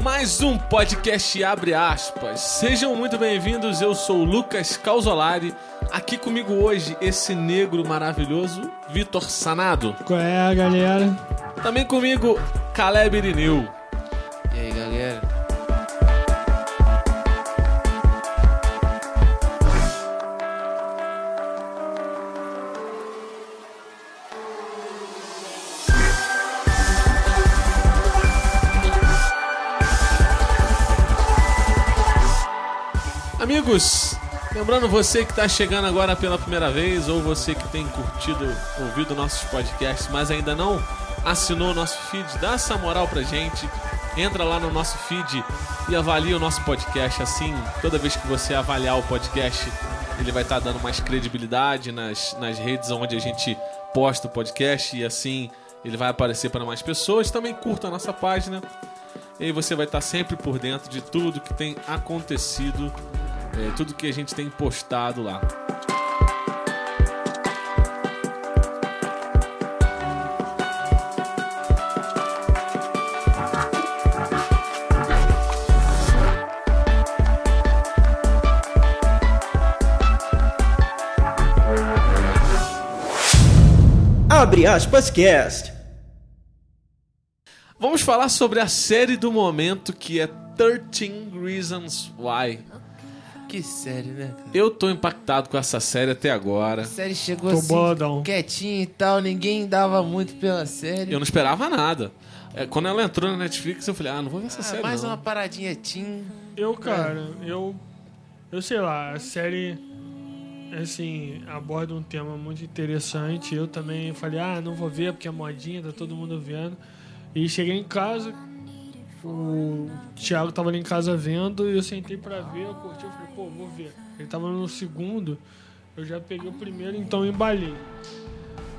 Mais um podcast Abre Aspas. Sejam muito bem-vindos, eu sou o Lucas Calzolari. Aqui comigo hoje, esse negro maravilhoso, Vitor Sanado. Qual é, galera? Também comigo, Caleb Irineu. Lembrando você que está chegando agora pela primeira vez ou você que tem curtido, ouvido nossos podcasts, mas ainda não assinou o nosso feed, dá essa moral pra gente. Entra lá no nosso feed e avalia o nosso podcast. Assim, toda vez que você avaliar o podcast, ele vai estar dando mais credibilidade nas, nas redes onde a gente posta o podcast e assim ele vai aparecer para mais pessoas. Também curta a nossa página. E aí você vai estar sempre por dentro de tudo que tem acontecido, é, tudo que a gente tem postado lá. Abre aspas cast. Vamos falar sobre a série do momento que é 13 Reasons Why. Que série, né? cara? Eu tô impactado com essa série até agora. A série chegou Tô assim, boladão. quietinha e tal, ninguém dava muito pela série. Eu não esperava nada. É, quando ela entrou na Netflix, eu falei, ah, não vou ver essa Ah, série. mais não. uma paradinha teen. Eu, cara, eu. Eu sei lá, a série. Assim, aborda um tema muito interessante. Eu também falei, ah, não vou ver porque é modinha, tá todo mundo vendo. E cheguei em casa, o Thiago tava ali em casa vendo e eu sentei pra ver, eu curti, eu falei, pô, vou ver. Ele tava no segundo, eu já peguei o primeiro, então embalei.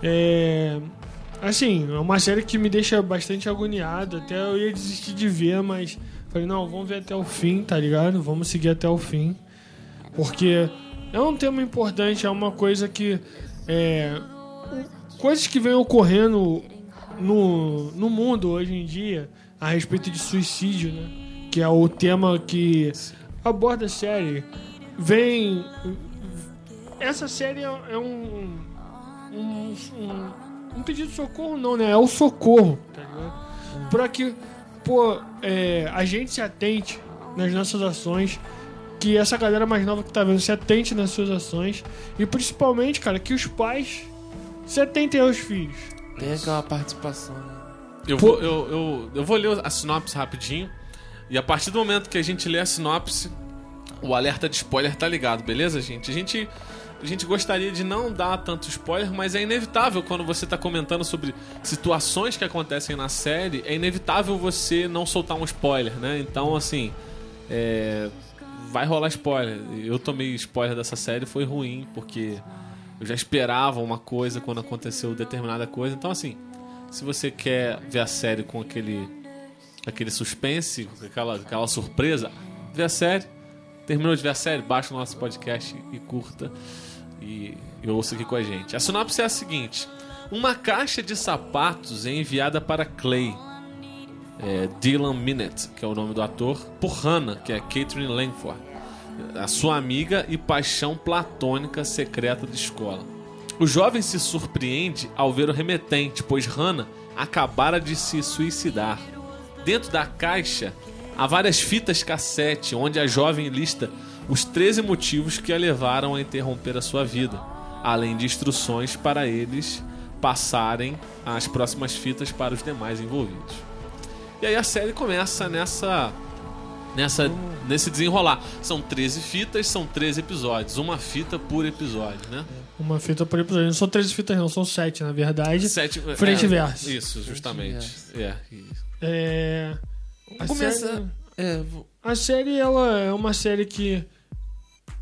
É. Assim, é uma série que me deixa bastante agoniado. Até eu ia desistir de ver, mas falei, não, vamos ver até o fim, tá ligado? Vamos seguir até o fim. Porque é um tema importante, é uma coisa que. É, coisas que vêm ocorrendo no, no mundo hoje em dia a respeito de suicídio, né? Que é o tema que aborda a série. Vem. Essa série é, é um, um, um. um pedido de socorro, não, né? É o socorro, tá ligado? Pra que, pô, é, a gente se atente nas nossas ações. Que essa galera mais nova que tá vendo se atente nas suas ações. E principalmente, cara, que os pais se atentem aos filhos. Tem aquela participação, né? Eu vou, eu, eu, eu vou ler a sinopse rapidinho. E a partir do momento que a gente lê a sinopse, o alerta de spoiler tá ligado, beleza, gente? A gente, a gente gostaria de não dar tanto spoiler, mas é inevitável quando você tá comentando sobre situações que acontecem na série, é inevitável você não soltar um spoiler, né? Então, assim, é, vai rolar spoiler. Eu tomei spoiler dessa série, foi ruim, porque eu já esperava uma coisa quando aconteceu determinada coisa. Então, assim, se você quer ver a série com aquele aquele suspense, aquela, aquela surpresa, vê a série. Terminou de ver a série, baixa o nosso podcast e curta. E, e ouça aqui com a gente. A sinopse é a seguinte: Uma caixa de sapatos é enviada para Clay, é, Dylan Minette, que é o nome do ator, por Hannah, que é Catherine Langford, a sua amiga e paixão platônica secreta de escola. O jovem se surpreende ao ver o remetente, pois Hannah acabara de se suicidar. Dentro da caixa há várias fitas cassete onde a jovem lista os 13 motivos que a levaram a interromper a sua vida, além de instruções para eles passarem as próximas fitas para os demais envolvidos. E aí a série começa nessa nessa nesse desenrolar. São 13 fitas, são 13 episódios, uma fita por episódio, né? Uma fita por episódio. Não são três fitas, não, são sete, na verdade. Sete, Frente é, e verso. Isso, justamente. É. É. A Começa. série, É, a série, ela é uma série que.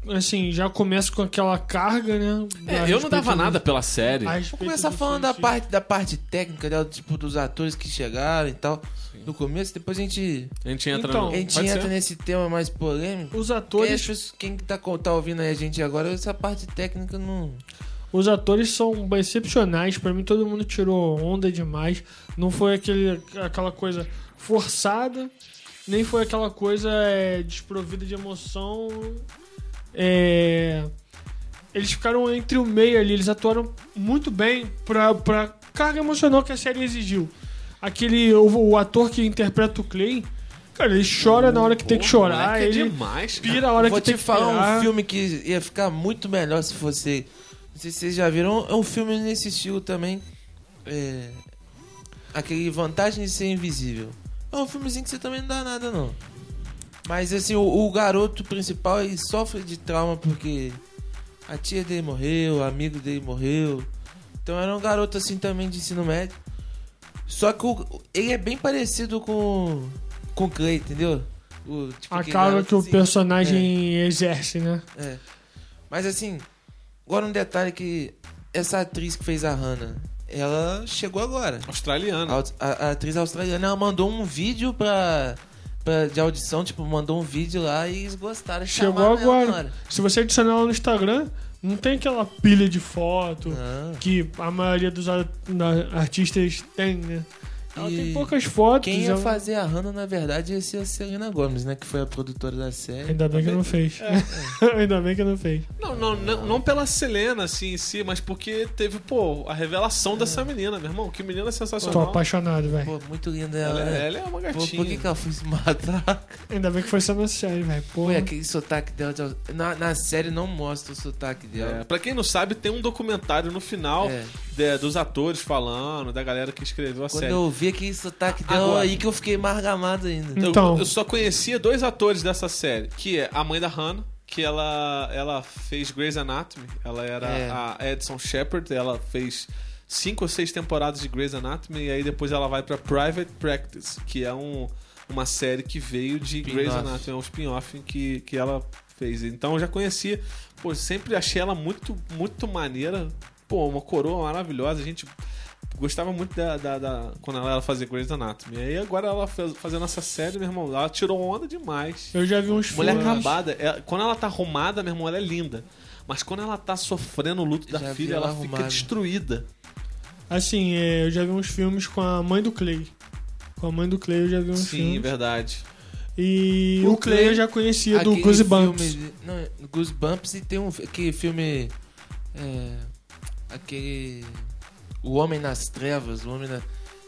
Assim, já começa com aquela carga, né? É, eu não dava do- nada pela série. respeito começar do falando da parte, da parte técnica, né? Tipo, dos atores que chegaram e tal. No começo, depois a gente, A gente entra Então, no. a gente entra ser? nesse tema mais polêmico. Os Quem, atores, pessoas- quem tá, tá ouvindo aí a gente agora, essa parte técnica não. os atores são excepcionais. Pra mim, todo mundo tirou onda demais. Não foi aquele, aquela coisa. forçada, nem foi aquela coisa é, desprovida de emoção. É, eles ficaram entre o meio ali, eles atuaram muito bem pra, pra carga emocional que a série exigiu. Aquele, o, o ator que interpreta o Clay, cara, ele chora na hora que tem que chorar, moleque é ele demais, cara. pira a hora Vou que tem te que falar pirar. um filme que ia ficar muito melhor se fosse. Não sei se vocês já viram. É um filme nesse estilo também. É. Aquele Vantagem de Ser Invisível. É um filmezinho que você também não dá nada, não. Mas assim, o, o garoto principal ele sofre de trauma porque a tia dele morreu, o amigo dele morreu. Então era um garoto assim também de ensino médio. Só que o- ele é bem parecido com, com o Clay, entendeu? O, tipo, A garoto que o assim, personagem exerce, né? é. Mas assim, agora um detalhe que essa atriz que fez a Hannah, ela chegou agora. Australiano. A, a- a atriz australiana, ela mandou um vídeo pra, pra- de audição, tipo, mandou um vídeo lá e eles gostaram. Chegou agora. Se você adicionar ela no Instagram, não tem aquela pilha de foto Não. que a maioria dos artistas tem, né? Ela tem poucas fotos. Quem ia ela- fazer a Hannah, na verdade, ia ser a Selena Gomes, né? Que foi a produtora da série. Ainda bem que não fez. É. Ainda bem que não fez. Não, não, não, não pela Selena, assim, em si, mas porque teve, pô, a revelação dessa menina, meu irmão. Que menina Tô sensacional. apaixonado, velho. Pô, muito linda ela. Ela, né? ela é uma Pô, gatinha. por que, que ela foi se matar? Ainda bem que foi só na série, velho. Pô, aquele sotaque dela. de- Na, na série não mostra o sotaque É, dela. pra quem não sabe, tem um documentário no final É. de- dos atores falando, da galera que escreveu a Quando série. eu ouvi aquele sotaque dela, Agora- aí que eu fiquei margamado ainda. Eu- Então. Eu, só conhecia dois atores dessa série, que é a mãe da Hannah, que ela, ela fez Grey's Anatomy, ela era É. a Edson Shepard, ela fez cinco ou seis temporadas de Grey's Anatomy, e aí depois ela vai pra Private Practice, que é um, uma série que veio de Spin-off. Grey's Anatomy, é um spin-off que, que ela fez. Então eu já conhecia, pô, sempre achei ela muito, muito maneira, pô, uma coroa maravilhosa, a gente gostava muito da, da, da- quando ela fazer Grey's Anatomy. E aí agora ela fez- fazendo essa série, meu irmão, ela tirou onda demais. Eu já vi uns Mulher acabada, é- quando ela tá arrumada, meu irmão, ela é linda. Mas quando ela tá sofrendo o luto da Já filha, ela ela, fica arrumada. destruída. Assim, é, eu já vi uns filmes com a mãe do Clay. Com a mãe do Clay eu já vi uns Sim, filmes. verdade. E O o, Clay, Clay- eu já conhecia do Goosebumps. filme- Não, Goosebumps e tem um aquele filme. É, aquele. O Homem nas Trevas, o Homem na,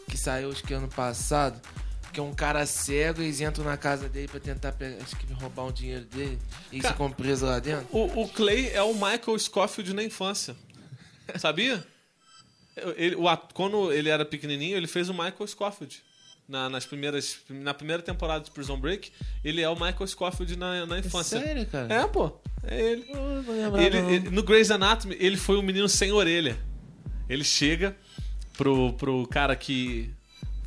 que saiu acho que ano passado. Que é um cara cego e eles entram na casa dele pra tentar pegar, acho que roubar um dinheiro dele. E Cara- ficam presos lá dentro. O, o Clay é o Michael Scofield na infância. Sabia? Ele, o quando ele era pequenininho, ele fez o Michael Scofield. Na, nas primeiras, na primeira temporada de Prison Break, ele é o Michael Scofield na, na infância. Sério, cara? É, pô. É ele. Ele, ele- no Grey's Anatomy, ele foi um menino sem orelha. Ele chega pro, pro cara que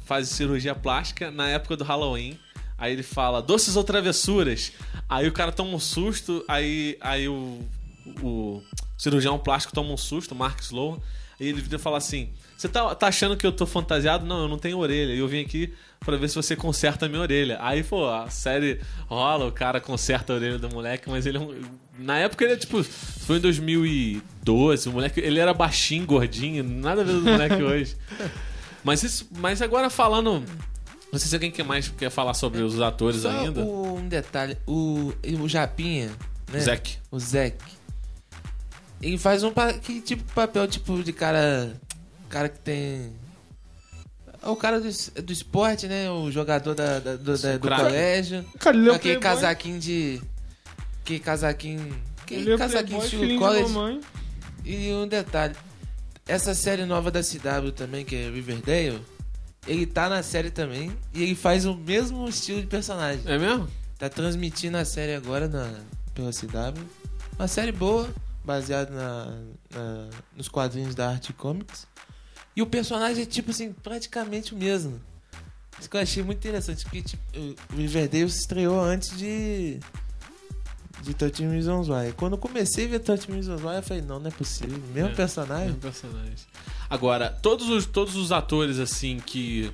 faz cirurgia plástica na época do Halloween. Aí ele fala, doces ou travessuras? Aí o cara toma um susto, aí, aí o, o cirurgião plástico toma um susto, o Mark Sloan. Aí ele e fala assim: Você tá, tá achando que eu tô fantasiado? Não, eu não tenho orelha. E eu vim aqui pra ver se você conserta a minha orelha. Aí, pô, a série rola, o cara conserta a orelha do moleque, mas ele é um. Na época ele é tipo. Foi em 2012, o moleque. Ele era baixinho, gordinho, nada a ver do moleque hoje. Mas, isso, mas agora falando. Não sei se alguém quer mais quer falar sobre os atores Só ainda. o- um detalhe. O, o Japinha, né? Zack. O Zack. Ele faz um que tipo papel tipo de cara. Cara que tem. É o cara do, do esporte, né? O jogador da, da- do, da- do colégio. Cara, ele é Aquele playboy. casaquinho de. Que casaquinho. Que Ele é casaquinho playboy, estilo college. E um detalhe. Essa série nova da CW também, que é Riverdale, ele tá na série também e ele faz o mesmo estilo de personagem. É mesmo? Tá transmitindo a série agora na, pela CW. Uma série boa, baseada na, na- nos quadrinhos da Arte Comics. E o personagem é tipo assim, praticamente o mesmo. Isso que eu achei muito interessante, tipo, o Riverdale se estreou antes de. De 13 Reasons Why. Quando eu comecei a ver 13 Reasons Why, eu falei, não, não é possível. Mesmo É. personagem? Mesmo personagem. Agora, todos os, todos os atores, assim, que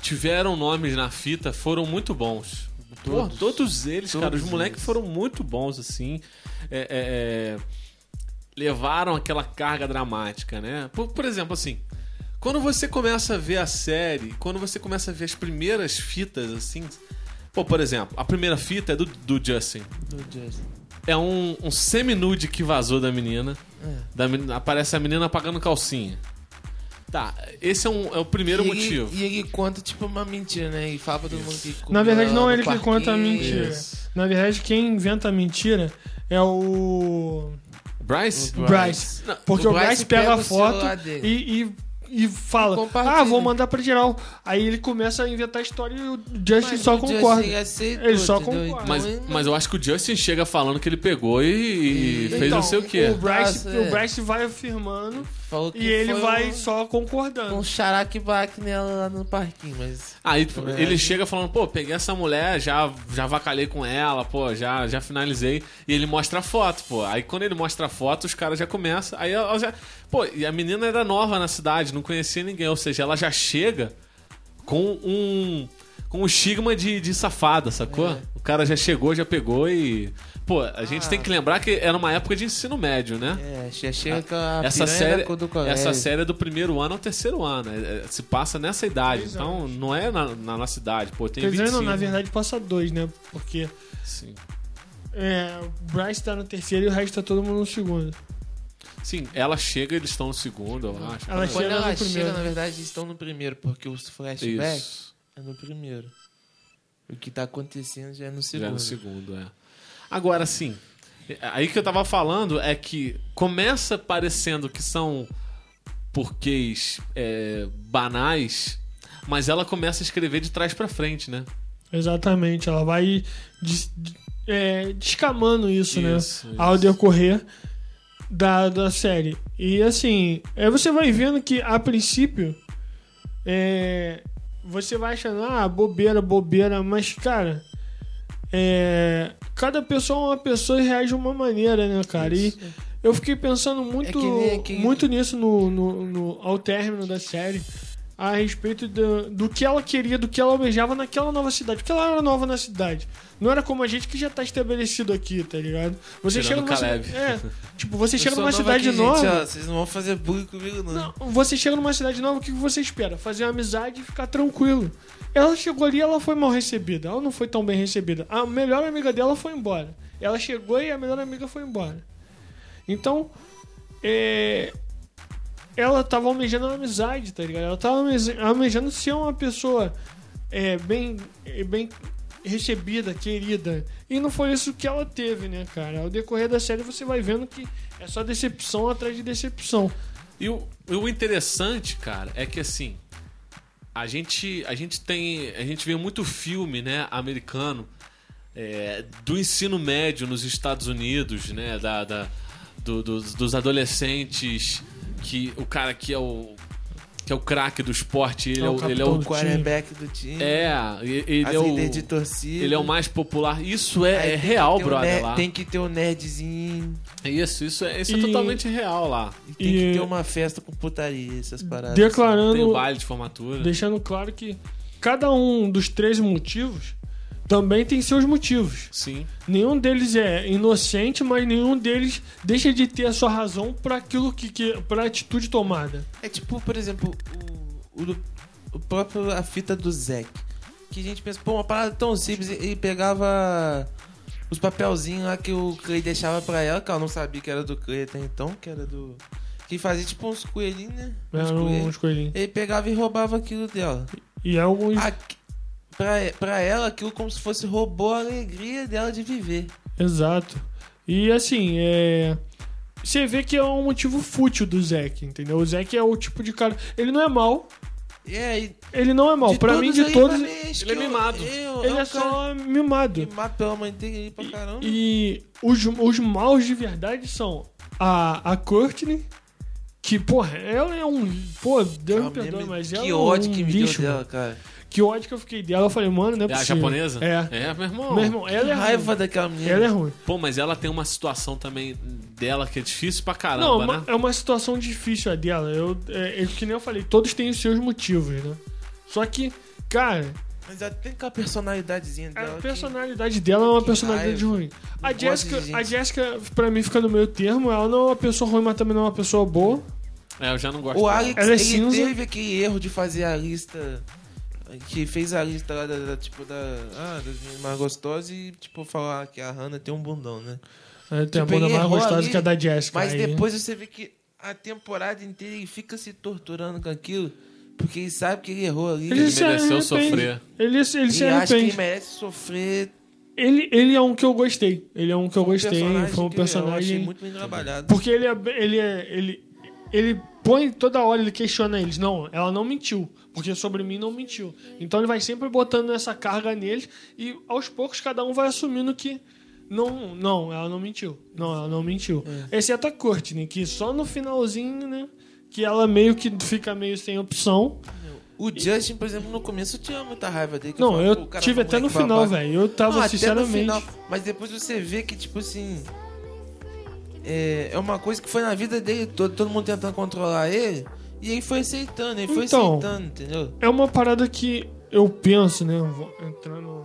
tiveram nomes na fita foram muito bons. Pô, Todos. todos eles, cara, os Todos moleques foram muito bons, assim. É, é, é, levaram aquela carga dramática, né? Por, por exemplo, assim, Quando você começa a ver a série, quando você começa a ver as primeiras fitas, assim. Pô, por exemplo, a primeira fita é do, do Justin. Do Justin. É um, um semi-nude que vazou da menina. É. Da menina- aparece a menina apagando calcinha. Tá, esse é, um, é o primeiro e ele- motivo. e ele conta, tipo, uma mentira, né? E fala pra todo mundo que Na verdade, não é ele que conta a mentira. Isso. Na verdade, quem inventa a mentira é o Bryce? O Bryce. Não, Porque o o Bryce, Bryce pega, pega a foto e, e, e fala. Ah, vou mandar pra geral. Aí ele começa a inventar a história e o Justin Mas só o Justin concorda. aceitou, Ele só entendeu? concorda. Mas, Então, mas eu acho que o Justin chega falando que ele pegou e, e E- fez Então, não sei o quê. O Bryce, Nossa, é. o Bryce vai afirmando falou que e ele vai um, só concordando. um charaque-baque nela lá no parquinho, mas... Aí É. ele chega falando, pô, peguei essa mulher, já, já vacalhei com ela, pô, já, já finalizei. E ele mostra a foto, pô. Aí quando ele mostra a foto, os caras já começam. Aí ela já. Pô, e a menina era nova na cidade, não conhecia ninguém. Ou seja, ela já chega com um. com um estigma de, de safada, sacou? É. O cara já chegou, já pegou e. Pô, a gente Ah. tem que lembrar que era uma época de ensino médio, né? É, já chega com a essa série, do colégio. essa série é do primeiro ano ao terceiro ano. é- é- se passa nessa idade. Três então não é na, na nossa idade. Pô, tem Quer dizer, 25. não, na verdade passa dois, né? Porque Sim. é, o Bryce tá no terceiro e o resto tá todo mundo no segundo. Sim, ela chega eles estão no segundo, eu acho. Ela Quando chega ela no primeiro. chega, na verdade, eles estão no primeiro, porque os flashbacks Isso. é no primeiro. O que tá acontecendo já é no Já segundo. no segundo, é. Agora, sim. Aí que eu tava falando é que começa parecendo que são porquês é, banais, mas ela começa a escrever de trás pra frente, né? Exatamente, ela vai des- é, descamando isso, né? Isso, isso. Ao decorrer da, da série. E assim, aí você vai vendo que a princípio é, você vai achando, ah, bobeira, bobeira, mas cara, é, cada pessoa é uma pessoa e reage de uma maneira, né, cara? E eu fiquei pensando muito, É que nem aquele- muito nisso no, no, no- ao término da série. A respeito do, do que ela queria, do que ela almejava naquela nova cidade. Porque ela era nova na cidade. Não era como a gente que já tá estabelecido aqui, tá ligado? Você Tirando chega numa Caleb. É, tipo, você Eu chega numa nova cidade aqui, nova. Gente, ó, vocês não vão fazer bullying comigo, não. Não, você chega numa cidade nova, o que você espera? Fazer uma amizade e ficar tranquilo. Ela chegou ali ela foi mal recebida. Ela não foi tão bem recebida. A melhor amiga dela foi embora. Ela chegou e a melhor amiga foi embora. Então, é, ela tava almejando uma amizade, tá ligado? Ela tava almeja- almejando ser uma pessoa é, bem, é, bem recebida, querida. E não foi isso que ela teve, né, cara? Ao decorrer da série você vai vendo que é só decepção atrás de decepção. E o, o interessante, cara, é que assim, a gente, a gente tem. A gente vê muito filme, né, americano, é, do ensino médio nos Estados Unidos, né? Da, da- do- dos, dos adolescentes, que o cara que é o. que é o craque do esporte, ele É é, o o, ele é o. Quarterback do time. É, e- ele as é o. de torcida. Ele é o mais popular. Isso é, é real, brother. ner- lá. Tem que ter o nerdzinho. Isso, isso é, isso é E- totalmente real lá. E tem E- que ter uma festa com putaria, essas paradas. Tem o Declarando, baile de formatura. deixando claro que cada um dos três motivos também tem seus motivos. Sim. Nenhum deles é inocente, mas nenhum deles deixa de ter a sua razão para aquilo que, que para atitude tomada. É tipo, por exemplo, o, o, o próprio a fita do Zack. Que a gente pensa, pô, uma parada tão simples. Ele pegava os papelzinhos lá que o Clay deixava pra ela, que ela não sabia que era do Clay até então, que era do. Que fazia tipo uns coelhinhos, né? Uns Eram coelhos. uns coelhinhos. Ele pegava e roubava aquilo dela. E alguns. Aqui- pra, pra ela, aquilo como se fosse roubou a alegria dela de viver. Exato. E assim, é. Você vê que é um motivo fútil do Zack, entendeu? O Zack é o tipo de cara. Ele não é mal. E aí, Ele não é mal. de Pra mim, de todos, mim, ele é que eu- mimado. eu- ele um é cara só mimado. Mimado pela mãe dele aí pra caramba. E os, os maus de verdade são a, a Courtney, que, porra, ela é um. Pô, Deus me Ah, perdoe, mas ela que é ódio um que me lixo, deu dela, cara. Que ódio que eu fiquei dela. Eu falei, mano, não é É a japonesa? É. É, meu irmão. Meu irmão, ela é raiva ruim. daquela menina. Ela é ruim. Pô, mas ela tem uma situação também dela que é difícil pra Não, caramba, uma- né? é uma situação difícil a dela. Eu, é, é que nem eu falei, todos têm os seus motivos, né? Só que, cara, Mas ela tem aquela personalidadezinha a dela. que- personalidade dela é uma que personalidade raiva. ruim. A Não Jessica, a Jessica, pra mim, fica no meio termo. Ela não é uma pessoa ruim, mas também não é uma pessoa boa. É, eu já não gosto. O. Alex, Ela é ele cinza. teve aquele erro de fazer a lista. Que fez a lista lá da, da- tipo, da. Ah, das meninas mais gostosas e, tipo, falar que a Hannah tem um bundão, né? É, Tem a Tipo, bunda ele mais gostosa ali, que a da Jessica. Mas aí- depois você vê que a temporada inteira ele fica se torturando com aquilo. Porque ele sabe que ele errou ali. Ele, Ele se mereceu arrepende. sofrer. Ele, ele se e acha que arrepende. ele merece sofrer. Ele, ele é um que eu gostei. Ele é um que eu gostei. personagem Foi um que Eu achei personagem. muito bem trabalhado. Porque ele é. Ele, é, ele, ele põe toda hora, ele questiona eles. Não, ela não mentiu. Porque sobre mim não mentiu. Então ele vai sempre botando essa carga neles. E aos poucos cada um vai assumindo que. Não, não, ela não mentiu. Não, ela não mentiu. Exceto a Courtney, que só no finalzinho, né? Que ela meio que fica meio sem opção. O Justin, por exemplo, no começo eu tinha muita raiva dele. que Não, falava, eu "Pô, o cara tive foi até no final, babaca." velho. Eu tava, Não, até no sinceramente. final. Mas depois você vê que, tipo assim. É, é uma coisa que foi na vida dele todo, todo mundo tentando controlar ele. E ele foi aceitando, ele foi Então, aceitando, entendeu? É uma parada que eu penso, né? Entrando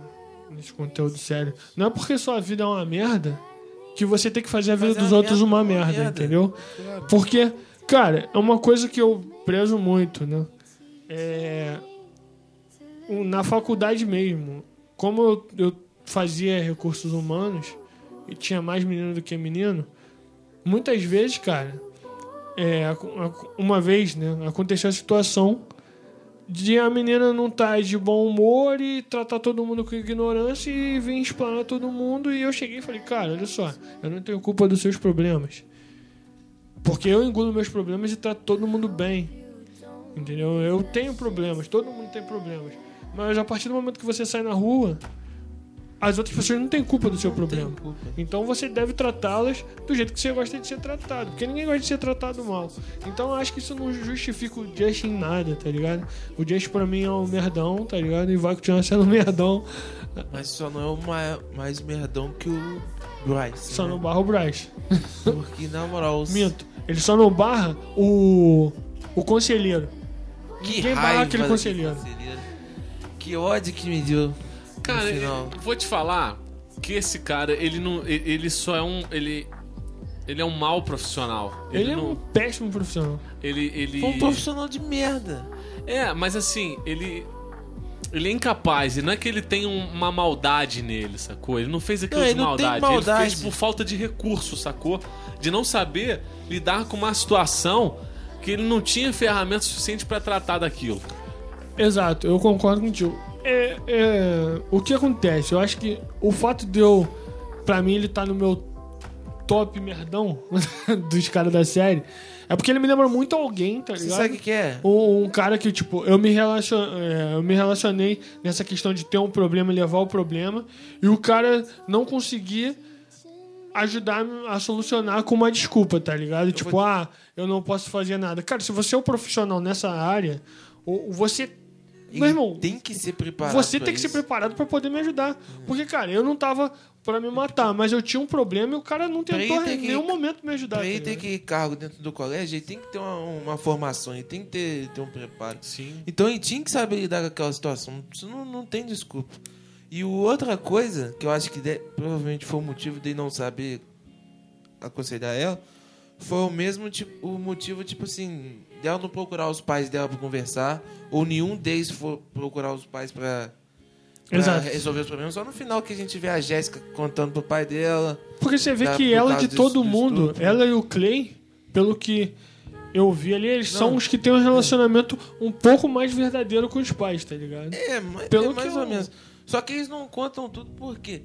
nesse conteúdo sério. Não é porque sua vida é uma merda que você tem que fazer a vida Fazer dos a outros merda, uma merda, merda. entendeu? Porque, cara, é uma coisa que eu prezo muito, né? É. Na faculdade mesmo, como eu, eu fazia recursos humanos e tinha mais menino do que menino, muitas vezes, cara, é, uma vez, né, aconteceu a situação de a menina não estar de bom humor e tratar todo mundo com ignorância e vir explanar todo mundo. E eu cheguei e falei, cara, olha só, eu não tenho culpa dos seus problemas. Porque eu engulo meus problemas e trato todo mundo bem. Entendeu? Eu tenho problemas, todo mundo tem problemas. Mas a partir do momento que você sai na rua, as outras pessoas não têm culpa do seu problema. Então você deve tratá-las do jeito que você gosta de ser tratado. Porque ninguém gosta de ser tratado mal. Então eu acho que isso não justifica o Just em nada, tá ligado? O Just pra mim é um merdão, tá ligado? E vai continuar sendo um merdão. Mas só não é o ma- mais merdão que o Bryce. Só né? não barra o Bryce. Porque, na moral, os... Minto. Ele só não barra o. o conselheiro. que Ninguém barra raiva aquele daquele conselheiro. Que ódio que me deu. Cara, eu vou te falar que esse cara, ele não. Ele ele só é um. Ele. Ele é um mau profissional. Ele, é não. um péssimo profissional. Ele. ele... Foi um profissional de merda. É, mas assim, ele. Ele é incapaz, e não é que ele tem um- uma maldade nele, sacou? Ele não fez aquilo Não, de ele não tem maldade. maldade. Ele fez por falta de recurso, sacou? De não saber lidar com uma situação que ele não tinha ferramentas suficientes pra tratar daquilo. Exato, eu concordo contigo. É, é, o que acontece? Eu acho que o fato de eu. Pra mim, ele tá no meu top merdão dos caras da série. É porque ele me lembra muito alguém, tá Você ligado? sabe o que, é? Um, um cara que, tipo, eu me, relacion... é, eu me relacionei nessa questão de ter um problema e levar o problema, e o cara não conseguir ajudar a solucionar com uma desculpa, tá ligado? tipo, vou- ah, eu não posso fazer nada. Cara, se você é um profissional nessa área, você. Meu Ele irmão, tem que ser preparado. você tem que ser isso. preparado pra poder me ajudar. Porque, cara, eu não tava pra me matar, mas eu tinha um problema e o cara não tentou ele em que- nenhum momento me ajudar. Pra tá ele ter que cargo dentro do colégio, ele tem que ter uma, uma formação, ele tem que ter, ter um preparo. Sim. Então ele tinha que saber lidar com aquela situação. Isso não, não tem desculpa. E outra coisa, que eu acho que de- provavelmente foi o motivo de não saber aconselhar ela, foi o mesmo tipo, o motivo, tipo assim, dela não procurar os pais dela pra conversar, ou nenhum deles for procurar os pais Exato. resolver os problemas. Só no final que a gente vê a Jéssica contando pro pai dela. Porque você vê Dá que ela, de todo disso- mundo, ela e o Clay, pelo que eu vi ali, eles Não. são os que têm um relacionamento um pouco mais verdadeiro com os pais, tá ligado? É, ma- Pelo é mais ou eu- menos. Só que eles não contam tudo por quê?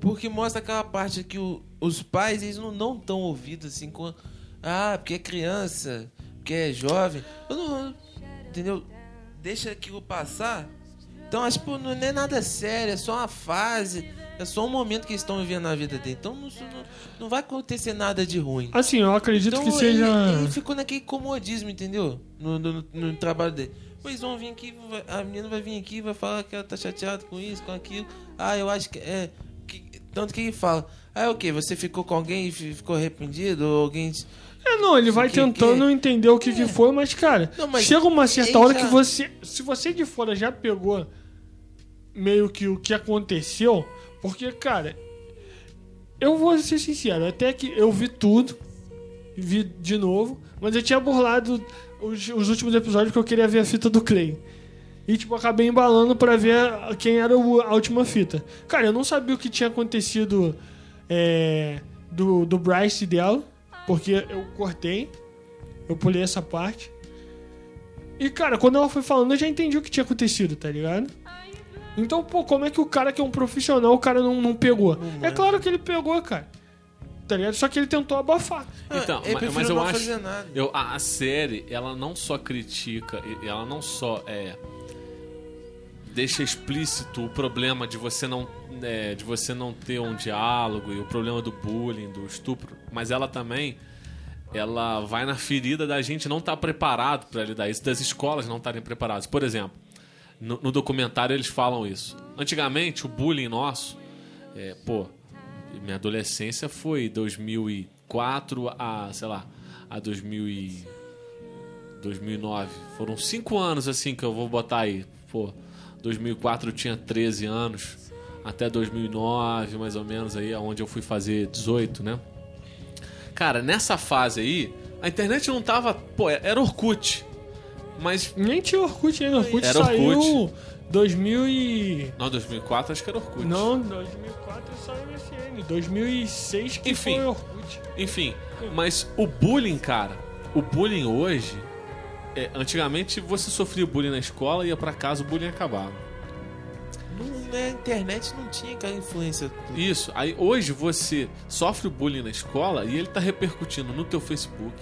Porque mostra aquela parte que o- os pais eles não não tão ouvidos assim com ah, porque é criança, porque é jovem. Eu não, entendeu? Deixa aquilo passar. Então, acho que não é nada sério, é só uma fase, é só um momento que eles estão vivendo na vida dele. Então não, não, não vai acontecer nada de ruim. Assim, eu acredito Então que seja. ele, ele ficou naquele comodismo, entendeu? No, no, no trabalho dele. Pois vão vir aqui, a menina vai vir aqui, vai falar que ela tá chateada com isso, com aquilo. Ah, eu acho que é. que- tanto que ele fala. Ah, é o quê? Você ficou com alguém e fi- ficou arrependido? Ou alguém. É, não, ele vai Que- tentando entender o que, que foi, mas, cara, Não, mas chega uma certa hora já- que você. Se você de fora já pegou meio que o que aconteceu, porque, cara, eu vou ser sincero, até que eu vi tudo, vi de novo, mas eu tinha burlado os, os últimos episódios porque eu queria ver a fita do Clay. E, tipo, acabei embalando pra ver quem era o- a última fita. Cara, eu não sabia o que tinha acontecido é, do, do Bryce e dela, porque eu cortei, eu pulei essa parte. E, cara, quando ela foi falando, eu já entendi o que tinha acontecido, tá ligado? Então, pô, como é que o cara que é um profissional, o cara não, não pegou? é claro que ele pegou, cara. Tá ligado? Só que ele tentou abafar. Então, eu mas eu não acho. fazer nada. Eu, a, a série, ela não só critica, e- ela não só é. Deixa explícito o problema de você não. É, de você não ter um diálogo e o problema do bullying, do estupro, mas ela também. Ela vai na ferida da gente não estar preparado para lidar isso, das escolas não estarem preparadas. Por exemplo, no, no documentário eles falam isso. Antigamente, o bullying nosso, é, pô, minha adolescência foi 2004 a, sei lá, a 2000 e 2009. Foram cinco anos assim que eu vou botar aí. Pô, 2004 eu tinha 13 anos, até 2009 mais ou menos aí, onde eu fui fazer 18, né? Cara, nessa fase aí, a internet não tava, pô, era Orkut. Mas Nem tinha Orkut ainda. Orkut Era saiu Orkut. 2000 e... não, 2004 acho que era Orkut. Não, 2004 saiu MSN. 2006 que Enfim. foi Orkut. Enfim, mas o bullying, cara, o bullying hoje, é, antigamente você sofria bullying na escola, ia pra casa, o bullying acabava. Não, na internet não tinha aquela influência. Isso. Aí hoje você sofre o bullying na escola e ele tá repercutindo no teu Facebook,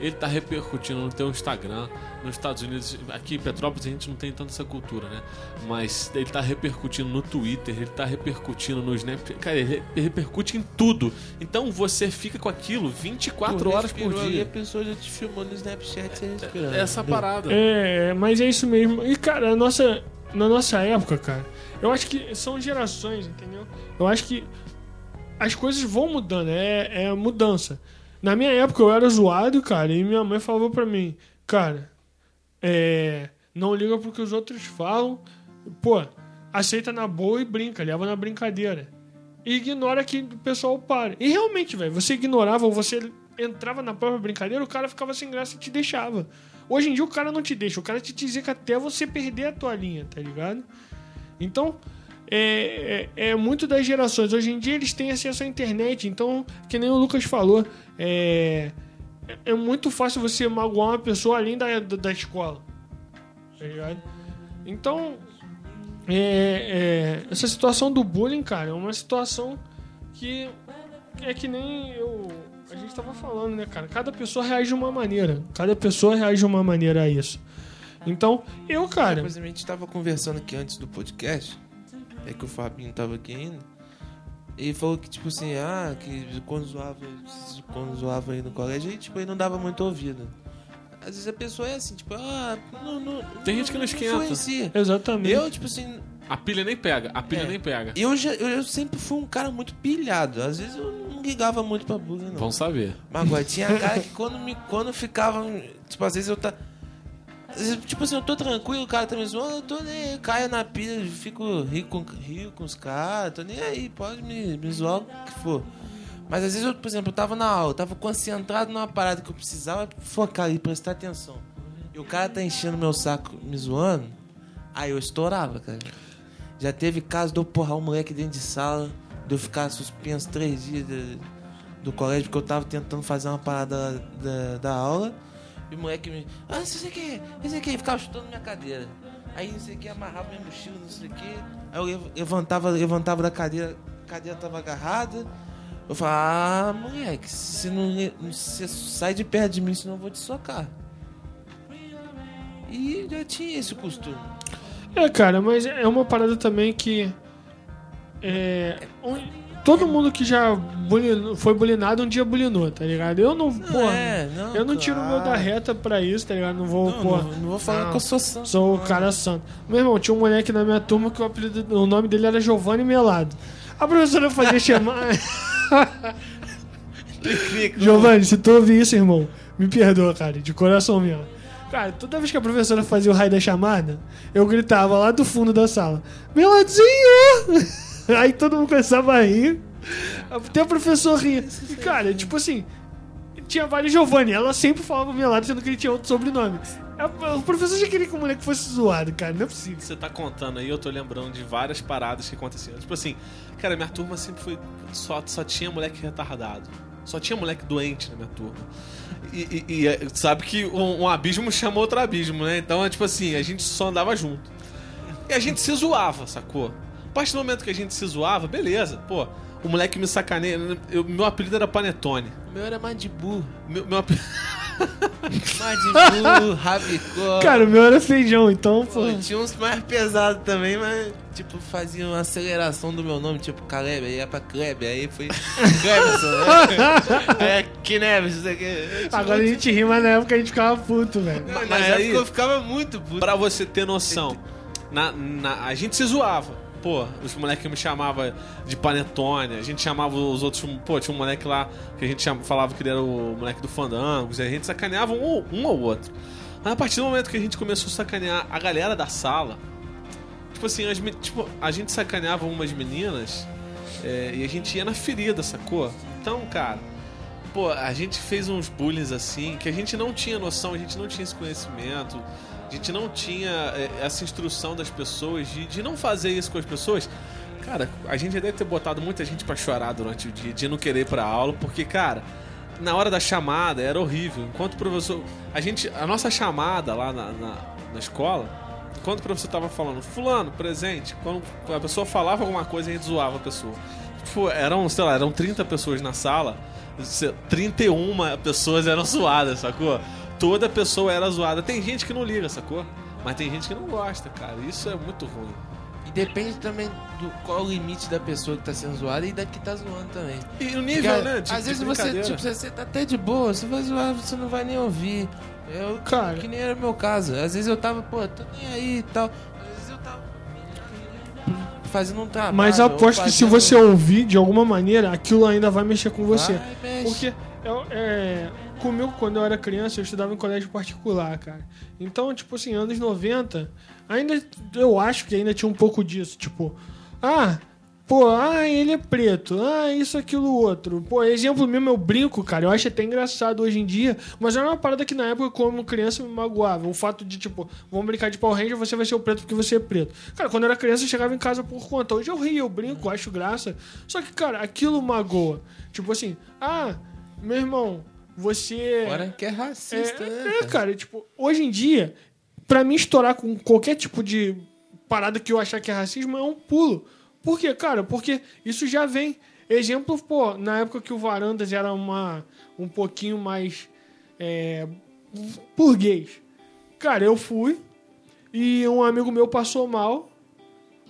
ele tá repercutindo no teu Instagram, nos Estados Unidos, aqui em Petrópolis a gente não tem tanta essa cultura, né? Mas ele tá repercutindo no Twitter, ele tá repercutindo no Snapchat, cara, ele re- repercute em tudo. Então você fica com aquilo 24 Tu horas por dia. a pessoa já te filmou no Snapchat você respirando. Essa entendeu? parada. É, mas é isso mesmo. E, cara, a nossa, na nossa época, cara, eu acho que são gerações, entendeu? Eu acho que as coisas vão mudando, é, é mudança. Na minha época eu era zoado, cara, e minha mãe falou pra mim, cara, é, não liga pro que os outros falam, pô, aceita na boa e brinca, leva na brincadeira. E ignora que o pessoal para. E realmente, velho, você ignorava ou você entrava na própria brincadeira, o cara ficava sem graça e te deixava. Hoje em dia o cara não te deixa, o cara te dizer até você perder a tua linha, tá ligado? Então, é, é, é muito das gerações. Hoje em dia eles têm acesso à internet, então, que nem o Lucas falou, é, é muito fácil você magoar uma pessoa além da, da, da escola. Tá ligado? Então, é, é, essa situação do bullying, cara, é uma situação que é que nem eu. Gente tava falando, né, cara? Cada pessoa reage de uma maneira. Cada pessoa reage de uma maneira a isso. Então, eu, cara. Depois a gente tava conversando aqui antes do podcast, é que o Fabinho tava aqui ainda. Ele falou que, tipo assim, ah, que quando zoava, quando zoava aí no colégio, aí, tipo, ele não dava muito ouvido. Às vezes a pessoa é assim, tipo, ah, não, não, Tem gente que não esquenta. influencia. Exatamente. Eu, tipo assim, A pilha nem pega, a pilha É. nem pega. eu, já, eu, eu sempre fui um cara muito pilhado. Às vezes eu não ligava muito pra bullying, não. Vão saber. Mas agora tinha cara que quando, me, quando ficava. Tipo, às vezes eu tá. vezes, Tipo assim, eu tô tranquilo, o cara tá me zoando, eu tô nem aí, caio na pilha, fico rio com, rio com os caras, tô nem aí, pode me, me zoar o que for. Mas às vezes eu, por exemplo, eu tava na aula, eu tava concentrado numa parada que eu precisava focar e prestar atenção. E o cara tá enchendo meu saco me zoando, aí eu estourava, cara. Já teve caso de eu porrar um moleque dentro de sala, de eu ficar suspenso três dias de- do colégio porque eu tava tentando fazer uma parada da, da aula. E o moleque me. Ah, não sei o que, não sei o que, ficava chutando minha cadeira. Aí não sei o que, amarrava minha mochila, não sei o que. Aí eu lev- levantava, levantava da cadeira, a cadeira tava agarrada. Eu falava, ah, moleque, você não você sai de perto de mim, senão eu vou te socar. E já tinha esse costume. É, cara, mas é uma parada também que. É. todo mundo que já bullying- foi bullyingado um dia bullyingou, tá ligado? Eu não, porra. é, não, eu não tiro o meu da reta pra isso, tá ligado? Não vou, Não, porra. não, não vou falar não. que eu sou santo. Sou o não. cara santo. Meu irmão, tinha um moleque na minha turma que o, apelido, o nome dele era Giovanni Melado. A professora fazia chamar. Giovanni, se tu ouvir isso, irmão, me perdoa, cara, de coração mesmo. Cara, toda vez que a professora fazia o raio da chamada, eu gritava lá do fundo da sala: Meladinho! Aí todo mundo começava a rir. Até o professor ria. E, cara, tipo assim, tinha vários Giovanni. Ela sempre falava pro meu lado, sendo que ele tinha outro sobrenome. A- O professor já queria que o moleque fosse zoado, cara. Não é possível. Você tá contando aí, eu tô lembrando de várias paradas que aconteciam. Tipo assim, cara, minha turma sempre foi. Só, só tinha moleque retardado. Só tinha moleque doente na minha turma. E, e- e, é, sabe que um, um abismo chama outro abismo, né? Então, é tipo assim, a gente só andava junto. E a gente se zoava, sacou? A partir do momento que a gente se zoava, beleza, pô. O moleque me sacaneia. eu- meu apelido era Panetone. O meu era Madibu. Meu, meu apelido. Madibu, Rabicó. Cara, o meu era feijão, então, pô. Pô, tinha uns mais pesados também, mas, tipo, faziam uma aceleração do meu nome, tipo, Caleb, aí ia pra Kleber, aí foi Cleberson, né? é, Kineves, não sei o que. Agora a gente ri, mas na época a gente ficava puto, velho. Na Mas época aí- eu ficava muito puto. Pra você ter noção, na, na- a gente se zoava. Pô, os moleques me chamavam de panetone, a gente chamava os outros. Pô, tinha um moleque lá que a gente falava que ele era o moleque do Fandangos, a gente sacaneava um, um ao outro. Mas a partir do momento que a gente começou a sacanear a galera da sala, tipo assim, as, tipo, a gente sacaneava umas meninas é, e a gente ia na ferida, sacou? Então, cara, pô, a gente fez uns bullying assim que a gente não tinha noção, a gente não tinha esse conhecimento, a gente não tinha é, essa instrução das pessoas de, de não fazer isso com as pessoas. Cara, a gente já deve ter botado muita gente pra chorar durante o dia, de não querer ir pra aula, porque, cara, na hora da chamada era horrível. Enquanto o professor. A gente. A nossa chamada lá na, na, na escola, enquanto o professor tava falando, fulano, presente, quando a pessoa falava alguma coisa, a gente zoava a pessoa. Tipo, eram, sei lá, eram 30 pessoas na sala, se- 31 pessoas eram zoadas, sacou? Toda pessoa era zoada. Tem gente que não liga, sacou? Mas tem gente que não gosta, cara. Isso é muito ruim. E depende também do qual o limite da pessoa que tá sendo zoada e da que tá zoando também. E o Porque, nível, né? de- às de vezes você, tipo, você, tá até de boa, você vai zoar, você não vai nem ouvir. Eu, Cara. que nem era meu caso. Às vezes eu tava, pô, tô nem aí e tal. Às vezes eu tava fazendo um trabalho. Mas aposto que se você ouvir de alguma maneira, aquilo ainda vai mexer com você. Vai, mexe. Porque eu, é, comigo, quando eu era criança, eu estudava em colégio particular, cara. Então, tipo assim, anos 90, ainda eu acho que ainda tinha um pouco disso. Tipo, ah, pô, ah, ele é preto, ah, isso, aquilo, outro. Pô, exemplo mesmo, eu brinco, cara. Eu acho até engraçado hoje em dia, mas era uma parada que na época, como criança, me magoava. O fato de, tipo, vamos brincar de Power Ranger, você vai ser o preto porque você é preto. Cara, quando eu era criança, eu chegava em casa por conta. Hoje eu rio, eu brinco, acho graça. Só que, cara, aquilo magoa. Tipo assim, ah, meu irmão, você. Agora que é racista, É, né? é, cara, tipo, hoje em dia, pra mim estourar com qualquer tipo de parada que eu achar que é racismo é um pulo. Por quê, cara? Porque isso já vem. Exemplo, pô, na época que o Varandas era uma, um pouquinho mais é, burguês. Cara, eu fui e um amigo meu passou mal,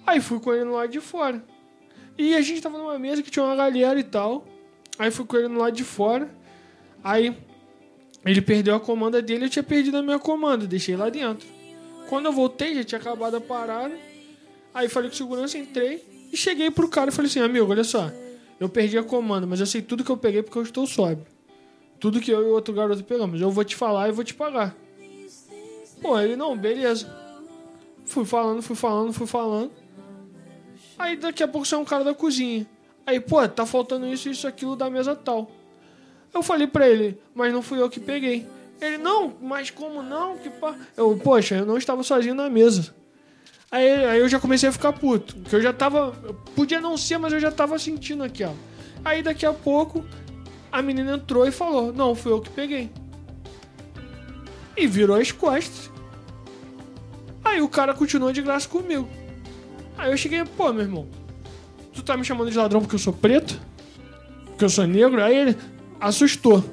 aí fui com ele no lado de fora. E a gente tava numa mesa que tinha uma galera e tal. Aí fui com ele no lado de fora. Aí ele perdeu a comanda dele, eu tinha perdido a minha comanda, deixei lá dentro. Quando eu voltei, já tinha acabado a parada. Aí falei com segurança, entrei e cheguei pro cara e falei assim: amigo, olha só, eu perdi a comanda, mas eu sei tudo que eu peguei porque eu estou sóbrio. Tudo que eu e o outro garoto pegamos. Eu vou te falar e vou te pagar. Pô, ele, não, beleza. Fui falando, fui falando, fui falando. Aí daqui a pouco saiu um cara da cozinha. Aí, pô, tá faltando isso, isso, aquilo da mesa tal. Eu falei pra ele, mas não fui eu que peguei. Ele, não, mas como não? Que pá? Eu, poxa, eu não estava sozinho na mesa. Aí, aí eu já comecei a ficar puto. Porque eu já tava. eu Podia não ser, mas eu já tava sentindo aqui, ó. Aí daqui a pouco a menina entrou e falou: Não, fui eu que peguei. E virou as costas. Aí o cara continuou de graça comigo. Aí eu cheguei, pô, meu irmão, tu tá me chamando de ladrão porque eu sou preto? Porque eu sou negro? Aí ele assustou.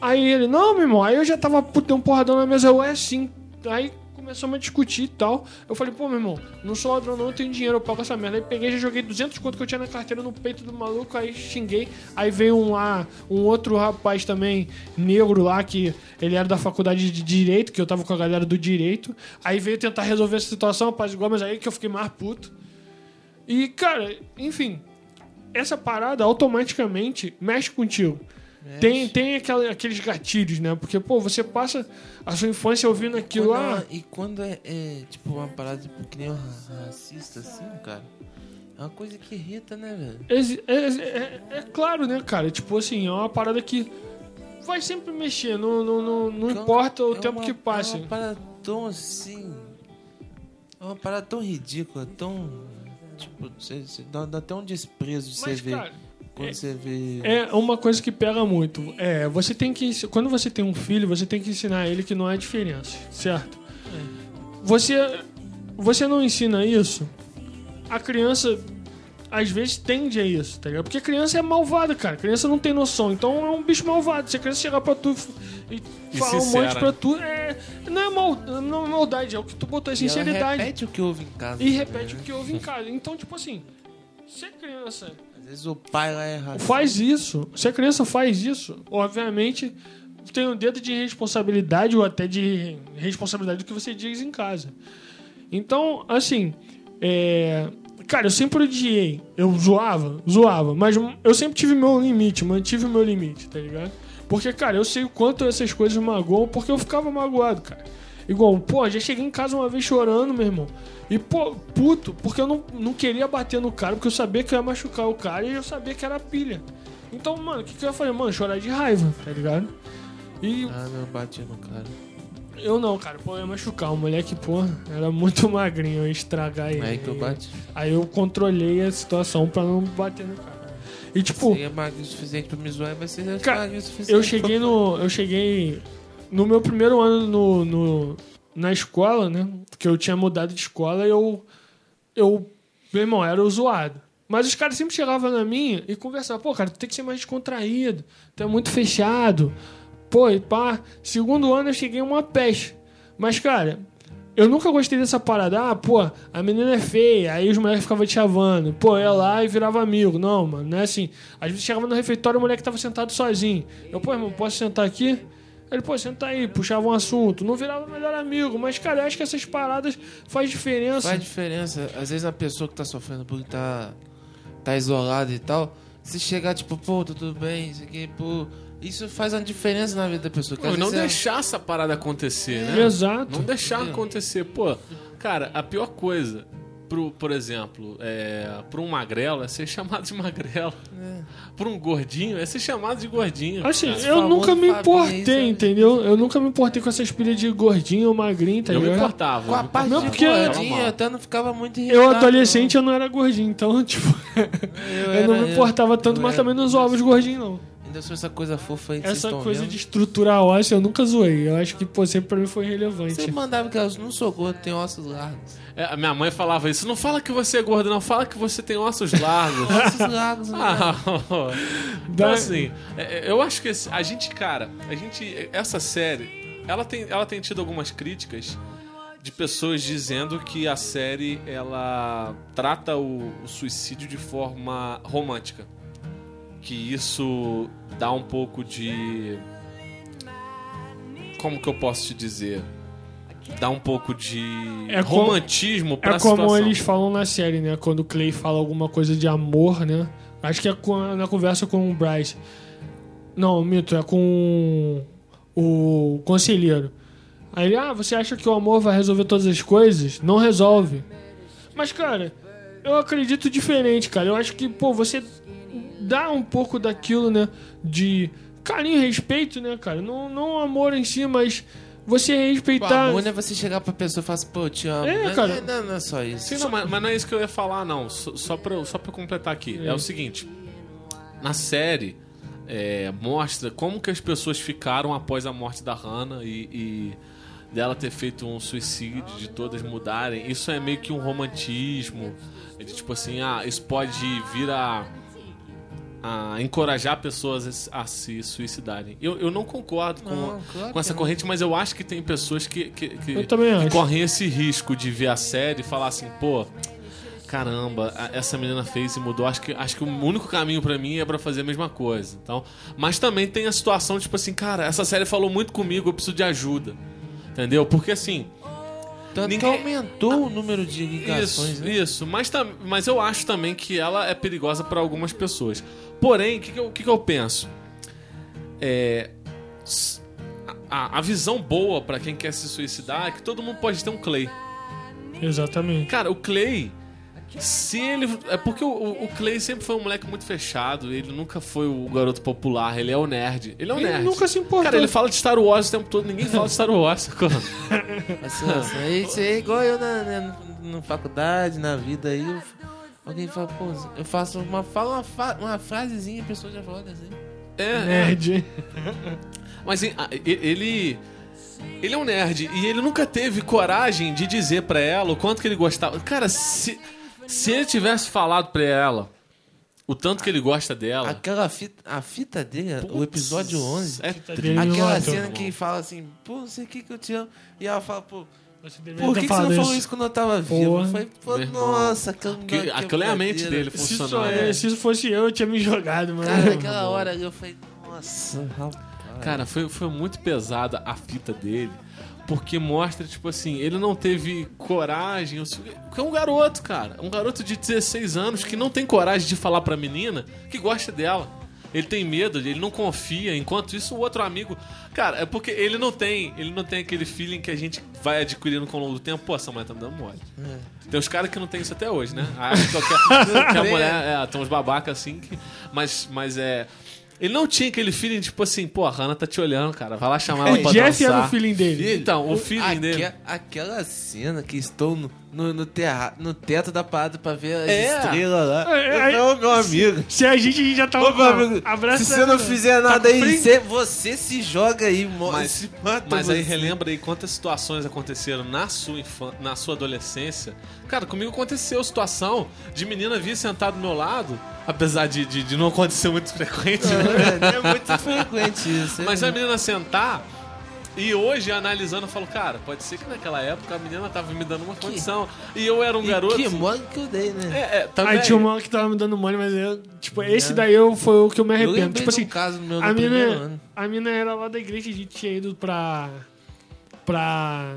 Aí ele, não, meu irmão, aí eu já tava puto, um porradão na mesa, eu é assim. Aí começamos a discutir e tal. Eu falei, pô, meu irmão, não sou ladrão, não, tenho dinheiro, eu pago essa merda. Aí peguei, já joguei 200 conto que eu tinha na carteira no peito do maluco, aí xinguei. Aí veio um lá, um outro rapaz também, negro lá, que ele era da faculdade de Direito, que eu tava com a galera do Direito. Aí veio tentar resolver essa situação, rapaz, igual, mas aí que eu fiquei mais puto. E, cara, enfim, essa parada automaticamente mexe contigo. Tem, tem aquela- aqueles gatilhos, né? Porque, pô, você passa a sua infância ouvindo aquilo Quando lá. é- e quando é, é, tipo uma parada tipo, que nem um ra- racista assim, cara, é uma coisa que irrita, né, velho? É, é- é- é claro, né, cara? Tipo assim, é uma parada que vai sempre mexer, não, não, não, não Então, importa o é tempo uma- que passe. É uma parada tão assim. É uma parada tão ridícula, tão. Tipo, você, você dá, dá até um desprezo de você Mas, ver. cara, quando você vê. é uma coisa que pega muito. É, você tem que. Quando você tem um filho, você tem que ensinar ele que não há diferença, certo? Você. Você não ensina isso, a criança às vezes tende a isso, tá ligado? Porque criança é malvada, cara. Criança não tem noção. Então é um bicho malvado. Se a criança chegar pra tu e E falar um sincera. monte pra tu, é, não, é mal, não é maldade, é o que tu botou, é E sinceridade. repete o que houve em casa. E repete o que houve em casa. Então, tipo assim, se a criança Às vezes o pai lá erra. faz isso, se a criança faz isso, obviamente tem um dedo de responsabilidade ou até de responsabilidade do que você diz em casa. Então, assim, é... cara, eu sempre odiei. Eu zoava, zoava, mas eu sempre tive meu limite, mantive o meu limite, tá ligado? Porque, cara, eu sei o quanto essas coisas magoam, porque eu ficava magoado, cara. Igual, pô, já cheguei em casa uma vez chorando, meu irmão. E, pô, puto, porque eu não, não queria bater no cara, porque eu sabia que eu ia machucar o cara e eu sabia que era pilha. Então, mano, o que, que eu ia fazer? Mano, chorar de raiva, tá ligado? E Ah, não, bati no cara. Eu não, cara, pô, eu ia machucar. O moleque, pô, era muito magrinho, eu ia estragar ele. Aí que eu bati. Aí eu controlei a situação pra não bater no cara. E tipo, Se é magro o suficiente pra me zoar, vai ser Cara, magro o suficiente. eu cheguei no. Eu cheguei no meu primeiro ano no, no- na escola, né? Porque eu tinha mudado de escola e eu. Eu. Meu irmão, era o zoado. Mas os caras sempre chegavam na minha e conversavam, pô, cara, tu tem que ser mais descontraído, tu é muito fechado. Pô, e pá. Segundo ano eu cheguei uma peste. Mas, cara, eu nunca gostei dessa parada. Ah, pô, a menina é feia. Aí os moleques ficavam te chavando. Pô, ia lá e virava amigo. Não, mano, não é assim. Às vezes chegava no refeitório e o moleque tava sentado sozinho. Eu, pô, irmão, posso sentar aqui? Ele, pô, senta aí, puxava um assunto. Não virava melhor amigo. Mas, cara, eu acho que essas paradas faz diferença. Faz diferença. Às vezes a pessoa que tá sofrendo porque tá, tá isolada e tal, se chegar tipo, pô, tudo bem, isso aqui, pô. Isso faz uma diferença na vida da pessoa. que Não, não é- deixar essa parada acontecer, né? Exato. Não deixar Entendeu? acontecer. Pô, cara, a pior coisa, pro, por exemplo, é, pra um magrelo é ser chamado de magrelo. Pra um gordinho é ser chamado de gordinho. Assim, Esse eu nunca me importei, sabe? entendeu? Eu nunca me importei com essas pilhas de gordinho ou magrinho, tá eu me ligado? importava. Com a eu parte Não, de porque- gordinho, eu até não ficava muito irritado. Eu, adolescente, eu não era gordinho, então, tipo, eu, não era- me importava tanto, eu mas era- também não zoava os gordinhos, não. Ainda sou essa coisa fofa aí que Essa coisa vendo. de estruturar ósseo eu nunca zoei. Eu acho que, pô, sempre pra mim foi relevante. Você mandava que eu não sou gordo, tenho ossos largos. É, a minha mãe falava isso. Não fala que você é gordo, não. Fala que você tem ossos largos. Ossos largos, né? Ah, então assim, é, é, eu acho que a gente, cara, a gente, essa série, ela tem, ela tem tido algumas críticas de pessoas dizendo que a série ela trata o, o suicídio de forma romântica, que isso dá um pouco de, como que eu posso te dizer, dá um pouco de É como- romantismo pra É como situação. eles falam na série, né? Quando o Clay fala alguma coisa de amor, né? Acho que é na conversa com o Bryce. Não, mito, é com o conselheiro. Aí ele, ah, você acha que o amor vai resolver todas as coisas? Não resolve. Mas, cara, eu acredito diferente, cara. Eu acho que, pô, você dá um pouco daquilo, né? De carinho e respeito, né, cara? Não, não amor em si, mas você Pô, respeitar. amor não é você chegar pra pessoa e falar assim, pô, eu te amo. É, Não cara. Não, não é só isso. Sim, não, mas, mas não é isso que eu ia falar, não. Só, só, pra, só pra eu completar aqui. É. o seguinte: na série é, mostra como que as pessoas ficaram após a morte da Hannah e, e dela ter feito um suicídio, de todas mudarem. Isso é meio que um romantismo. É de tipo assim, ah, isso pode vir a. a encorajar pessoas a, se suicidarem. Eu, eu não concordo com, Não, claro com essa corrente, mas eu acho que tem pessoas que, que, que- Eu também que correm esse risco de ver a série e falar assim, pô, caramba, essa menina fez e mudou. Acho que, acho que o único caminho pra mim é pra fazer a mesma coisa. Então, mas também tem a situação, tipo assim, cara, essa série falou muito comigo, eu preciso de ajuda. Entendeu? Porque assim, Tanto Ninguém- que aumentou o número de ligações, isso, né? isso. Mas, mas eu acho também que ela é perigosa pra algumas pessoas. Porém, o que, que, que que eu penso? É, a, a visão boa pra quem quer se suicidar é que todo mundo pode ter um Clay. Exatamente. Cara, o Clay, Se ele. É porque o, o- Clay sempre foi um moleque muito fechado. Ele nunca foi o garoto popular. Ele é o nerd. Ele é o Ele nerd. nunca se importou. Cara, ele fala de Star Wars o tempo todo. Ninguém fala de Star Wars, sacou? Assim, assim, isso aí é igual eu na, na, na faculdade, na vida aí. eu- alguém fala, pô, eu faço uma, fala uma, fa- uma frasezinha e a pessoa já fala assim. É, é. Nerd. Mas hein, a- e- ele. Ele é um nerd e ele nunca teve coragem de dizer pra ela o quanto que ele gostava. Cara, se, se ele tivesse falado pra ela o tanto que ele gosta dela. Aquela fita, a fita dele, o episódio 11. É triste. Aquela cena que fala assim, pô, não sei o que que eu te amo. E ela fala, pô, por que, que você não falou isso quando eu tava vivo? Falei, pô, nossa, aquilo, Que- aquilo é a mente dele Se isso, funcionando. é, se isso fosse eu, eu tinha me jogado, mano. Cara, naquela hora eu falei, nossa, rapaz. Cara, foi, foi muito pesada a fita dele. Porque mostra, tipo assim, ele não teve coragem. Porque é um garoto, cara. Um garoto de 16 anos que não tem coragem de falar pra menina que gosta dela. Ele tem medo, ele não confia. Enquanto isso, o outro amigo. Cara, é porque ele não tem. Ele não tem aquele feeling que a gente vai adquirindo com o longo do tempo. Pô, essa mulher tá me dando mole. Tem uns caras que não tem isso até hoje, né? Que, qualquer- que a mulher. É, tem uns babacas assim. Que, mas, mas é. Ele não tinha aquele feeling, tipo assim, pô, a Hannah tá te olhando, cara. Vai lá chamar ela O pra Jeff dançar. era o feeling dele. Então, o feeling Aque- dele. Aquela cena que estou no, no, no, terra, no teto da parada pra ver as É. estrelas lá. É, é, Eu, meu amigo. Se a gente, a gente já tava Ô, meu amigo, Abraça se você não fizer nada Tá aí, você, você se joga aí, Mas- se mata Mas aí relembra aí quantas situações aconteceram na sua, infan... na sua adolescência. Cara, comigo aconteceu situação de menina vir sentar do meu lado, apesar de, de, de não acontecer muito frequente, né? É, é muito frequente isso. Mas é a menina sentar e hoje, analisando, eu falo, cara, pode ser que naquela época a menina tava me dando uma condição. E eu era um E garoto. Que mole que eu dei, né? É, é, também. Aí tinha uma que tava me dando money, mas eu, tipo, esse daí eu, foi o que eu me eu arrependo. lembrei Tipo um assim, caso meu a mina, a mina era lá da igreja, a gente tinha ido pra. pra.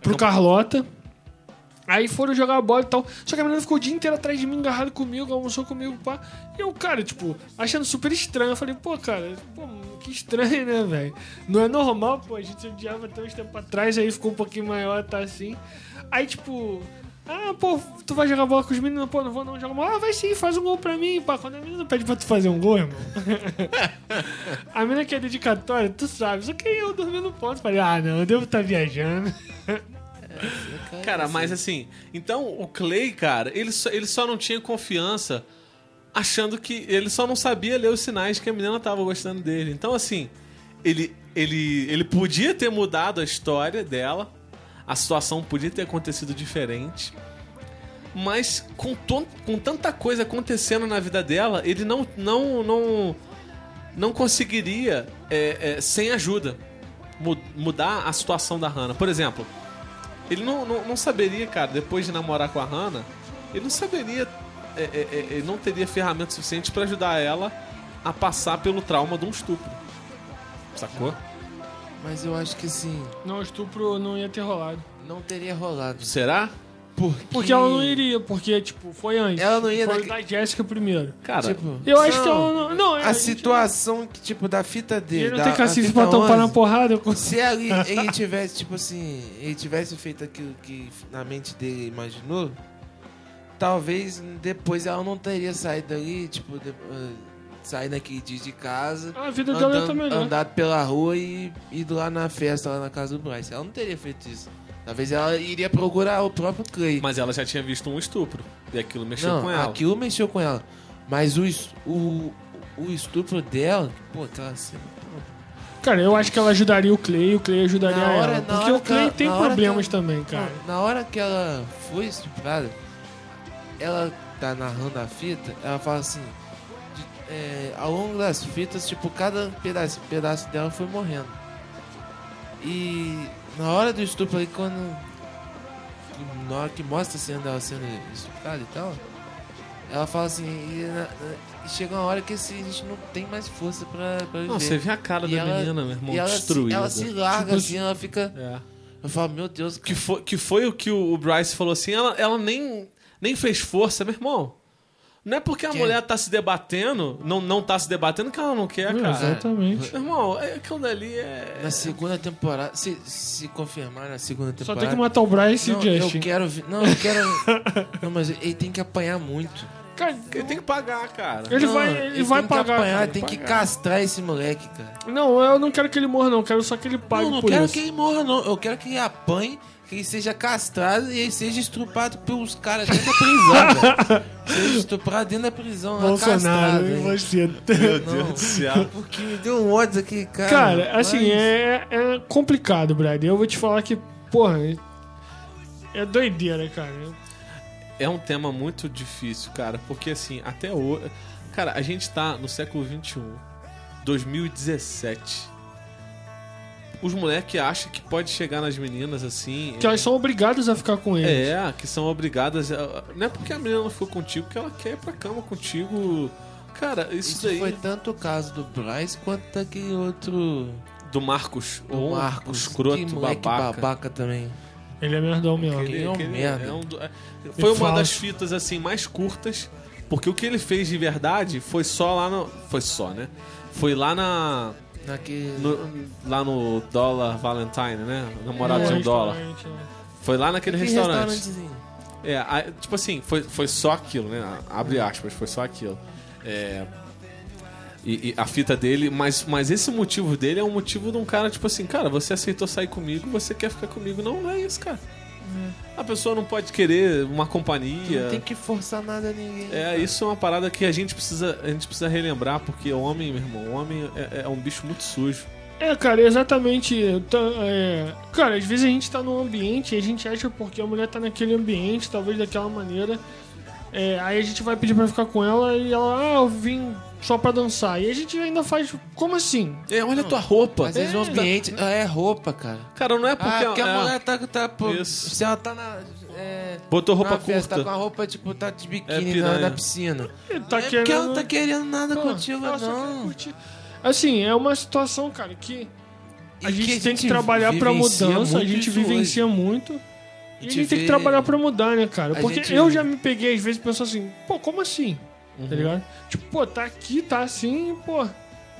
pro Carlota. Aí foram jogar bola e tal. Só que a menina ficou o dia inteiro atrás de mim, agarrado comigo, almoçou comigo, pá. E eu, cara, tipo, achando super estranho. Eu falei, pô, cara, pô, que estranho, né, velho? Não é normal, pô, a gente se odiava até uns tempos atrás, aí ficou um pouquinho maior, tá assim. Aí, tipo, ah, pô, tu vai jogar bola com os meninos? Pô, não vou não jogar bola. Ah, vai sim, faz um gol pra mim, pá. Quando a menina pede pra tu fazer um gol, irmão. a menina que é dedicatória, tu sabe. Só que eu dormi no ponto. Falei, ah, não, eu devo estar viajando. Cara, mas assim, então o Clay, cara, ele só, ele só não tinha confiança achando que. Ele só não sabia ler os sinais que a menina tava gostando dele. Então, assim, ele, ele, ele podia ter mudado a história dela, a situação podia ter acontecido diferente. Mas com, com tanta coisa acontecendo na vida dela, ele não, não, não, não conseguiria, é, é, sem ajuda, mu- mudar a situação da Hannah. Por exemplo, ele não, não, não saberia, cara, depois de namorar com a Hannah, ele não saberia, é, é, é, ele não teria ferramentas suficientes pra ajudar ela a passar pelo trauma de um estupro. Sacou? Mas eu acho que assim, Não, estupro não ia ter rolado. não teria rolado. Será? Porque, Porque ela não iria, porque, tipo, foi antes. Ela não ia Foi naque- da Jéssica primeiro. Cara, Tipo, Eu acho que não, ela não. Não, é, A gente- situação que, tipo, da fita dele. Ele não da, tem a cacife fita pra tampar na 11, porrada. Eu consigo. Se ali ele tivesse, tipo assim, ele tivesse feito aquilo que na mente dele imaginou, talvez depois ela não teria saído dali, tipo, de, ah, sair naquele dia de casa, A vida dela andando, tá melhor. andado pela rua e ido lá na festa, lá na casa do Bryce. Ela não teria feito isso. Talvez ela iria procurar o próprio Clay. mas ela já tinha visto um estupro. E aquilo mexeu não, com ela. aquilo mexeu com ela. Mas o, o, o estupro dela, pô, aquela cena, Cara, eu acho que ela ajudaria o Clay e o Clay ajudaria hora- ela. Porque o Clay ela- tem problemas ela- também, cara. Na hora que ela foi estuprada, ela tá narrando a fita, ela fala assim, de- é, ao longo das fitas, tipo, cada pedaço, pedaço dela foi morrendo. E na hora do estupro ali, quando. Na hora que mostra a cena dela sendo estuprada e tal, ela fala assim, e, na- e chega uma hora que assim, a gente não tem mais força pra, pra viver. Não, você vê a cara E da ela- menina, meu irmão, e ela, se, destruída. ela se larga Tipo, assim, ela fica. É. Eu falo, meu Deus, Que foi, que foi o que o o Bryce falou assim, ela, ela nem, nem fez força, meu irmão. Não é porque a mulher tá se debatendo, não, não tá se debatendo que ela não quer, cara. Exatamente. Irmão, é- aquilo dali é. Na segunda temporada, se, se confirmar na segunda Só temporada. tem que matar o Bryce não, e o eu quero ver. Não, eu quero. não, mas ele tem que apanhar muito. Cara, Ele tem que pagar, cara. Ele Não, vai, ele vai tem pagar. Que apanhar, cara, tem que pagar. castrar esse moleque, cara. Não, eu não quero que ele morra, não. Eu quero só que ele pague não, não por quero isso. que ele morra, não. Eu quero que ele apanhe, que ele seja castrado e ele seja estrupado pelos caras dentro da prisão, cara. Seja estuprado dentro da prisão, lá, Bolsonaro, castrado. e você. Meu Não. Deus do céu. Porque me deu um ódio aqui, cara. Cara, assim, Mas- é, é complicado, Brad. Eu vou te falar que, porra, é doideira, cara. É um tema muito difícil, cara, porque assim, até hoje. Cara, a gente tá no século XXI, 2017. Os moleques acham que pode chegar nas meninas assim. Que elas são obrigadas a ficar com ele. É, que são obrigadas. A... Não é porque a menina não ficou contigo que ela quer ir pra cama contigo. Cara, isso, Isso daí. foi tanto o caso do Bryce quanto daquele outro. Do Marcos. O Marcos. Escroto, que moleque babaca. babaca também. Ele é merdão mesmo. Ele é um merda. é um do- é- Foi uma das fitas assim mais curtas, porque o que ele fez de verdade foi só lá no. Foi só, né? Foi lá na. Naquele. no- lá no Dólar Valentine, né? Namorado de É, um dólar. né? Foi lá naquele Que restaurante. restaurantezinho. É, a- tipo assim, foi, foi só aquilo, né? Abre aspas, foi só aquilo. É, e, e a fita dele, mas, mas esse motivo dele é um motivo de um cara, tipo assim, cara, você aceitou sair comigo, você quer ficar comigo. Não, não é isso, cara. A pessoa não pode querer uma companhia. Não tem que forçar nada a ninguém. É, isso é uma parada que a gente precisa, a gente precisa relembrar, porque o homem, meu irmão, o homem é, é um bicho muito sujo. É, cara, exatamente. tá, é, cara, às vezes a gente tá num ambiente e a gente acha porque a mulher tá naquele ambiente, talvez daquela maneira. É, aí a gente vai pedir pra ficar com ela e ela, ah, eu vim só pra dançar. E a gente ainda faz, como assim? É, olha a tua roupa. Às vezes o ambiente é roupa, cara. Cara, não é porque. Ah, porque a é, mulher tá. tá pô, Isso. se ela tá na. É, botou roupa na festa, curta. Tá com a roupa, tipo, tá de É biquíni piranha. na, na piscina. Ele tá é querendo. porque ela não tá querendo nada Pô, contigo, ela só quer não. curtir. Assim, é uma situação, cara, que a E gente tem que trabalhar pra vivencia mudança, a muito gente isso vivencia hoje. muito. E a gente gente tem que vê- trabalhar pra mudar, né, cara? A Porque gente- eu já me peguei às vezes pensando assim, pô, como assim? Uhum. Tá ligado? Tipo, pô, tá aqui, tá assim, pô,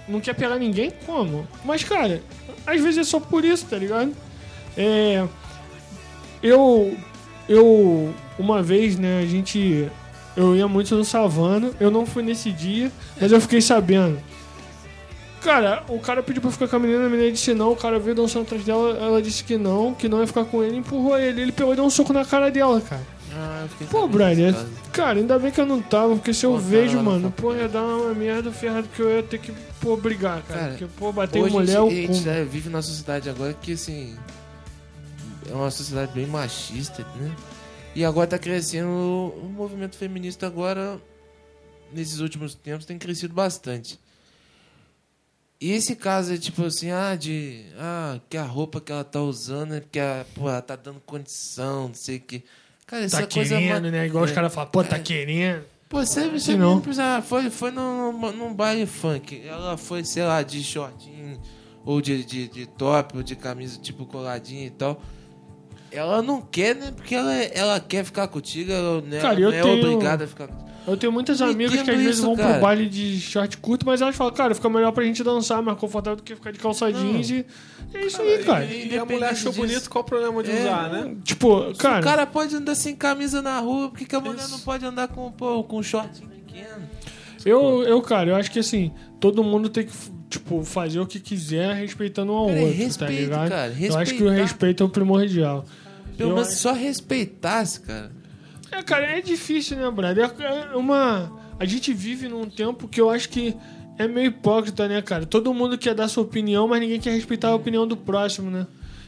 não quer pegar ninguém? Como? Mas, cara, às vezes é só por isso, tá ligado? É. Eu. Eu. Uma vez, né, a gente. Eu ia muito no Savana, eu não fui nesse dia, mas eu fiquei sabendo. Cara, o cara pediu pra ficar com a menina, a menina disse não, o cara veio dançando atrás dela, ela disse que não, que não ia ficar com ele, empurrou ele, ele pegou e deu um soco na cara dela, cara. Ah, eu fiquei Pô, caso. cara, ainda bem que eu não tava, porque se eu Pô, vejo, lá mano, pô, ia dar uma merda ferrada, porque eu ia ter que, pô, brigar, cara. Cara, porque, pô, bater em mulher é o a gente, né, vive numa sociedade agora que, assim, é uma sociedade bem machista, né? E agora tá crescendo, o movimento feminista agora, nesses últimos tempos, tem crescido bastante. E esse caso é tipo assim, ah, de. Ah, que a roupa que ela tá usando é porque a, pô, ela tá dando condição, não sei o que. Cara, essa Tá coisa. querendo, ma- né? Igual os é. caras falam, pô, tá querendo. Pô, você, você não. mesmo precisa- foi, foi num, num baile funk. Ela foi, sei lá, de shortinho, ou de, de, de top, ou de camisa tipo coladinha e tal. Ela não quer, né? Porque ela, ela quer ficar contigo, ela, né, Cara, ela não é tenho- obrigada a ficar contigo. Eu tenho muitas Eu amigas que às vezes isso, vão cara. pro baile de short curto, mas elas falam, cara, fica melhor pra gente dançar, mais confortável do que ficar de calça jeans e. É isso aí, cara. E, e a mulher achou disso. bonito, qual o problema de É. usar, né? Tipo, cara. o cara pode andar sem camisa na rua, por que, a mulher Isso. não pode andar com, pô, com um shortinho pequeno? Eu, eu, cara, eu acho que assim, todo mundo tem que, tipo, fazer o que quiser respeitando um ao Cara, é outro, tá respeito, ligado? cara, Eu acho que o respeito é o primordial. Pelo Eu menos só respeitasse, cara. É, cara, é difícil, né, brother? É uma. A gente vive num tempo que eu acho que é meio hipócrita, né, cara? Todo mundo quer dar sua opinião, mas ninguém quer respeitar a opinião do próximo, né?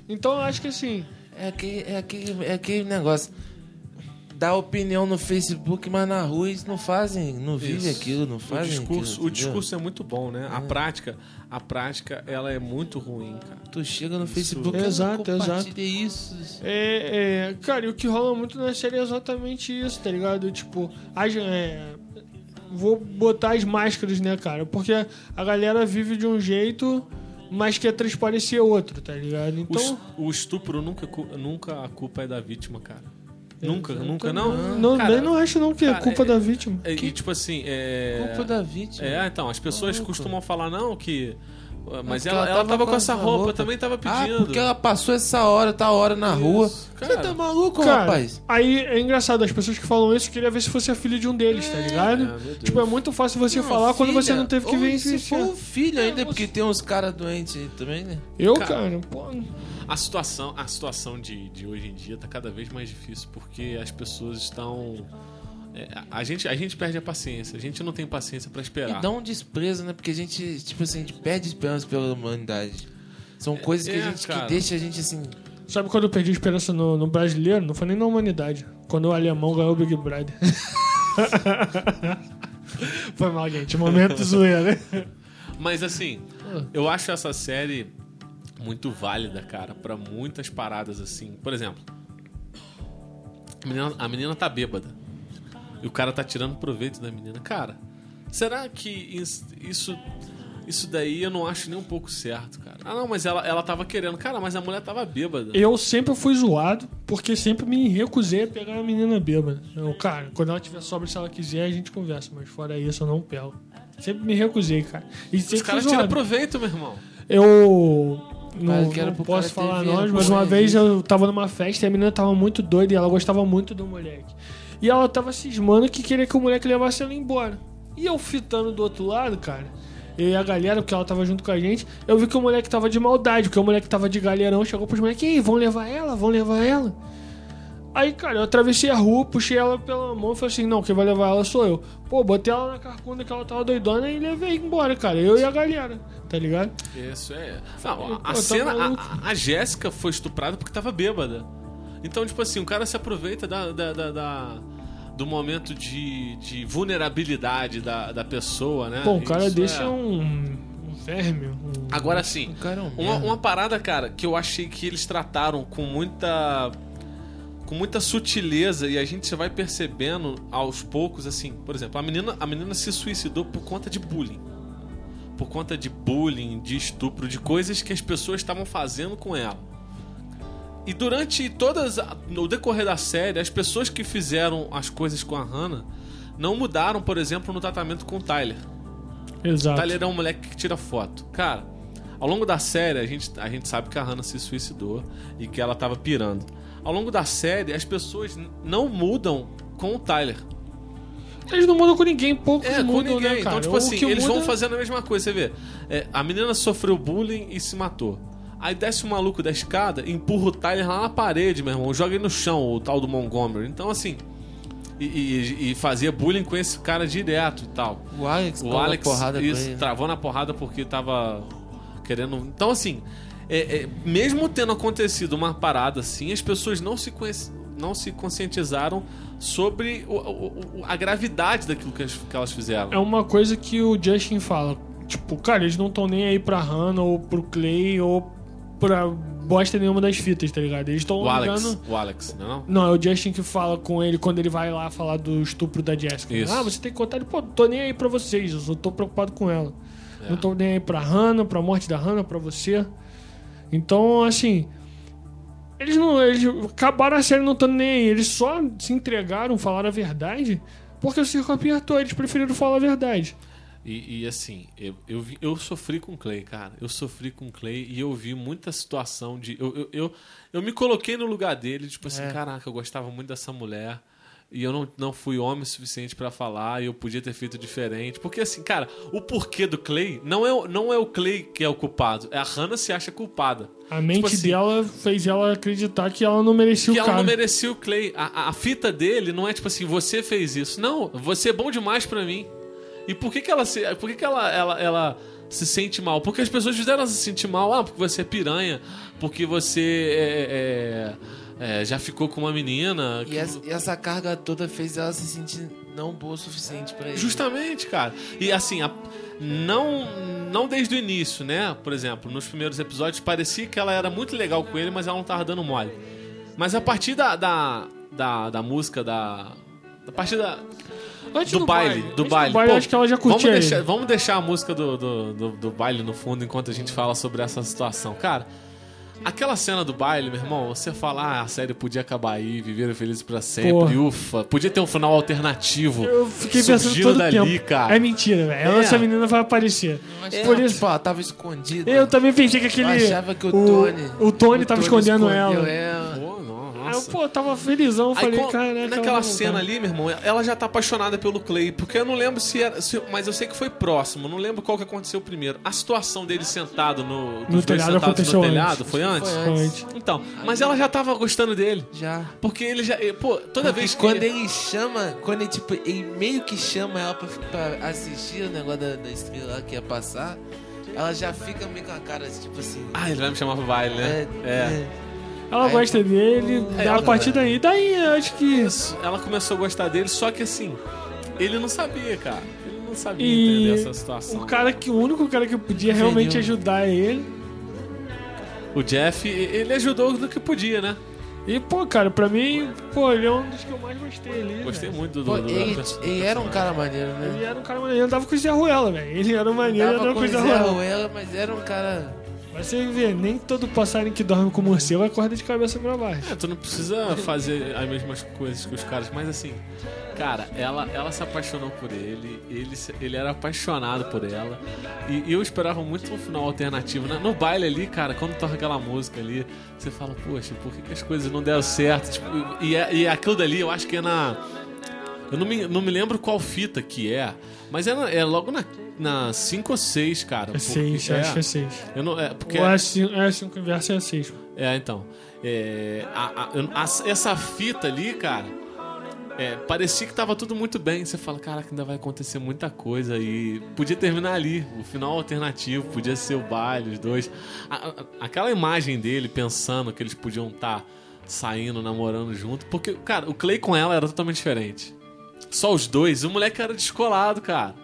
Então eu acho que assim. É aquele, é aquele, é aquele negócio. Dá opinião no Facebook, mas na rua eles não fazem, não vivem Isso. aquilo, não O fazem discurso, aquilo, o discurso é muito bom, né? A prática, a prática, ela é muito ruim, cara. Tu chega no Facebook e Exato, compartilha isso. É, é, cara, e o que rola muito na série é exatamente isso, tá ligado? Tipo, as, é, vou botar as máscaras, né, cara? Porque a galera vive de um jeito, mas quer transparecer outro, tá ligado? O, Então, o estupro nunca, nunca a culpa é da vítima, cara. Nunca, nunca não? Não, Cara, nem não acho não que é cara, culpa é- da vítima. E, e, tipo assim, é. Culpa da vítima. É, então, as pessoas costumam falar, não, que. Mas Porque ela, ela tava com essa roupa, roupa. também tava Ah, pedindo. porque ela passou essa hora, tá hora na rua. Isso, Você cara. tá maluco, Cara, rapaz? aí é engraçado, as pessoas que falam isso queria ver se fosse a filha de um deles, tá ligado? É, meu Deus. tipo, é muito fácil você Não, falar quando você filha, não teve que ou ver Se for o filho ainda, É, porque você- tem uns caras doentes aí também, né? Eu, Cara, cara, pô. A situação, a situação de, de hoje em dia tá cada vez mais difícil porque as pessoas estão. é, a, gente, a gente perde a paciência, a gente não tem paciência pra esperar. E dá um desprezo, né? Porque a gente, tipo assim, a gente perde esperança pela humanidade. São coisas que é, a gente cara. que deixa a gente assim. Sabe quando eu perdi esperança no, no brasileiro? Não foi nem na humanidade. Quando o alemão ganhou o Big Brother. foi mal, gente. Momento zoeira, né? Mas assim, eu acho essa série muito válida, cara, pra muitas paradas assim. Por exemplo, a menina, a menina tá bêbada. E o cara tá tirando proveito da menina. Cara, será que is- isso isso daí eu não acho nem um pouco certo, cara? Ah, não, mas ela, ela tava querendo. Cara, mas a mulher tava bêbada. Eu sempre fui zoado, porque sempre me recusei a pegar a menina bêbada. Eu, cara, quando ela tiver sobra, se ela quiser, a gente conversa. Mas fora isso, eu não pego. Sempre me recusei, cara. E Os caras tiram proveito, meu irmão. Eu não, não posso falar nós, mas uma vez eu tava numa festa e a menina tava muito doida e ela gostava muito do moleque. E ela tava cismando que queria que o moleque levasse ela embora. E eu fitando do outro lado, cara, eu e a galera, porque ela tava junto com a gente, eu vi que o moleque tava de maldade, porque o moleque tava de galerão, chegou pros moleques, ei, vão levar ela, vão levar ela. Aí, cara, eu atravessei a rua, puxei ela pela mão e falei assim: não, quem vai levar ela sou eu. Pô, botei ela na carcunda que ela tava doidona e levei embora, cara. Eu e a galera, tá ligado? Isso é. Não, Pô, a, tá a cena. A, a Jéssica foi estuprada porque tava bêbada. Então, tipo assim, o cara se aproveita da, da- da- da- do momento de, de vulnerabilidade da, da pessoa, né? Pô, o cara Isso deixa é- um, um verme. Um... Agora sim, cara é um uma, uma parada, cara, que eu achei que eles trataram com muita. Com muita sutileza e a gente vai percebendo aos poucos, assim, por exemplo, a menina, a menina se suicidou por conta de bullying. Por conta de bullying, de estupro, de coisas que as pessoas estavam fazendo com ela. E durante todas. no decorrer da série, as pessoas que fizeram as coisas com a Hannah não mudaram, por exemplo, no tratamento com o Tyler. Exato. Tyler é um moleque que tira foto. Cara, ao longo da série, a gente, a gente sabe que a Hannah se suicidou e que ela tava pirando. Ao longo da série, as pessoas não mudam com o Tyler. Eles não mudam com ninguém, poucos É, com mudam, ninguém. né, então, tipo assim, que eles muda- vão fazendo a mesma coisa. Você vê, é, a menina sofreu bullying e se matou. Aí desce o maluco da escada, empurra o Tyler lá na parede, meu irmão. Joga ele no chão, o tal do Montgomery. Então, assim. E, e- e fazia bullying com esse cara direto e tal. O Alex, O Alex porrada isso, né? travou na porrada porque tava querendo. Então, assim, é- é, mesmo tendo acontecido uma parada assim, as pessoas não se, não se conscientizaram sobre o- o- a gravidade daquilo que, que elas fizeram. É uma coisa que o Justin fala. Tipo, cara, eles não estão nem aí pra Hannah ou pro Clay ou pra bosta nenhuma das fitas, tá ligado? Eles estão o Alex. ligando. O Alex, não é não? Não, é o Justin que fala com ele quando ele vai lá falar do estupro da Jessica. Isso. Ah, você tem que contar ele, pô, tô nem aí pra vocês, eu só tô preocupado com ela. É. Não tô nem aí pra Hannah, pra morte da Hannah, pra você. Então, assim. Eles não. Eles acabaram a série não estando nem aí. Eles só se entregaram, falaram a verdade, porque o circo apertou. Eles preferiram falar a verdade. E, e, assim, eu, eu, vi- eu sofri com o Clay, cara. Eu sofri com o Clay e eu vi muita situação de. Eu, eu, eu, eu me coloquei no lugar dele, tipo assim, É. caraca, eu gostava muito dessa mulher. E eu não, não fui homem o suficiente pra falar, e eu podia ter feito diferente. Porque assim, cara, o porquê do Clay não é, o- não é o Clay que é o culpado, é a Hannah se acha culpada. A mente assim, dela fez ela acreditar que ela não merecia que o ela cara. não merecia o Clay. A, a- a fita dele não é tipo assim, você fez isso. Não, você é bom demais pra mim. E por que, que ela se. Por que, que ela, ela, ela se sente mal? Porque as pessoas fizeram ela se sentir mal. Ah, porque você é piranha. Porque você é, é, é, já ficou com uma menina. E essa, e essa carga toda fez ela se sentir não boa o suficiente pra ele. Justamente, cara. E assim, a- não, não desde o início, né? Por exemplo, nos primeiros episódios parecia que ela era muito legal com ele, mas ela não tava dando mole. Mas a partir da, da, da, da música, da. A partir da, Antes do, baile, do antes baile. Do baile Pô, acho que ela já vamos curtia deixar, vamos deixar a música do, do, do, do baile no fundo enquanto a gente fala sobre essa situação. Cara, Aquela cena do baile, meu irmão, você fala, ah, a série podia acabar aí, viveram felizes pra sempre, Porra. ufa. Podia ter um final alternativo. Eu fiquei pensando todo o dali, tempo. cara. É mentira, velho. Ela, É. essa menina vai aparecer. É, Por isso- tipo, ela tava escondida. Eu também pensei que aquele. Eu achava que o Tony. O Tony tava escondendo escondeu ela. Aí eu, nossa. pô, tava felizão. Falei, com- caraca. ela naquela cena ali, meu irmão, ela já tá apaixonada pelo Clay, porque eu não lembro se era. se- mas eu sei que foi próximo, não lembro qual que aconteceu primeiro. A situação dele sentado no. dois telhado aconteceu no telhado, antes. foi antes? Foi antes. Então, mas ela já tava gostando dele. Já. Porque ele já. Pô, toda vez que. quando ele chama, quando ele, tipo, ele meio que chama ela pra, pra assistir o negócio da, da estrela lá que ia passar, ela já fica meio com a cara, tipo assim. Ah, ele vai me chamar pro baile, né? É. Ela Aí- gosta dele, É, a partir daí. Daí eu acho que. Isso. Ela começou a gostar dele, só que assim, ele não sabia, cara. Ele não sabia E entender essa situação. o cara que o único cara que podia realmente Venil. ajudar ele. O Jeff, ele ajudou do que podia, né? E, pô, cara, pra mim, pô, ele é um dos que eu mais gostei ali. Gostei muito do. Pô, do, do ele, ele era um cara maneiro, né? Ele era um cara maneiro, ele andava com o Zé Ruela, velho. Ele era maneiro, Tava andava com com o Zé. Ruela, mas era um cara. Mas você vê, nem todo passarinho que dorme com morcego acorda de cabeça pra baixo. É, tu não precisa fazer as mesmas coisas que os caras, mas assim, cara, ela, ela se apaixonou por ele, ele, ele era apaixonado por ela, e, e eu esperava muito um final alternativo. né? No baile ali, cara, quando toca aquela música ali, você fala, poxa, por que, que as coisas não deram certo? Tipo, e, é- e aquilo dali, eu acho que é na. Eu não me, não me lembro qual fita que é, mas é, na- é logo na 5 ou 6, cara. É seis, porque- acho que é seis. Eu não, é, porque Ou é cinco, é cinco inverso é seis. é, então. é, a- a- a- essa fita ali, cara, é, parecia que tava tudo muito bem. Você fala, caraca, ainda vai acontecer muita coisa. E podia terminar ali. O final alternativo, podia ser o baile, os dois. Aquela imagem dele pensando que eles podiam estar saindo, namorando junto. Porque, cara, o Clay com ela era totalmente diferente. Só os dois. O moleque era descolado, cara.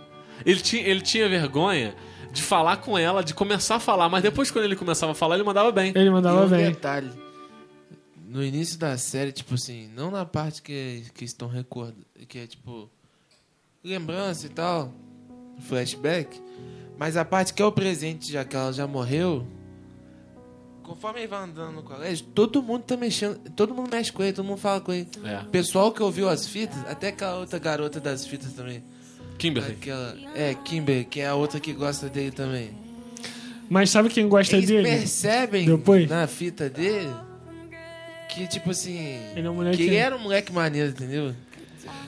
Ele tinha, ele tinha vergonha de falar com ela, de começar a falar. Mas depois, quando ele começava a falar, ele mandava bem. Ele mandava e um bem. detalhe. No início da série, tipo assim, não na parte que, que estão recordando, que é tipo lembrança e tal, flashback, mas a parte que é o presente, já que ela já morreu. Conforme ele vai andando no colégio, todo mundo tá mexendo, todo mundo mexe com ele, todo mundo fala com ele. É. O pessoal que ouviu as fitas, até aquela outra garota das fitas também. Kimberly. Aquela, é, Kimber, que é a outra que gosta dele também. Mas sabe quem gosta Eles dele? percebem Depois? na fita dele que, tipo assim. Ele é um moleque- Que ele era um moleque maneiro, entendeu?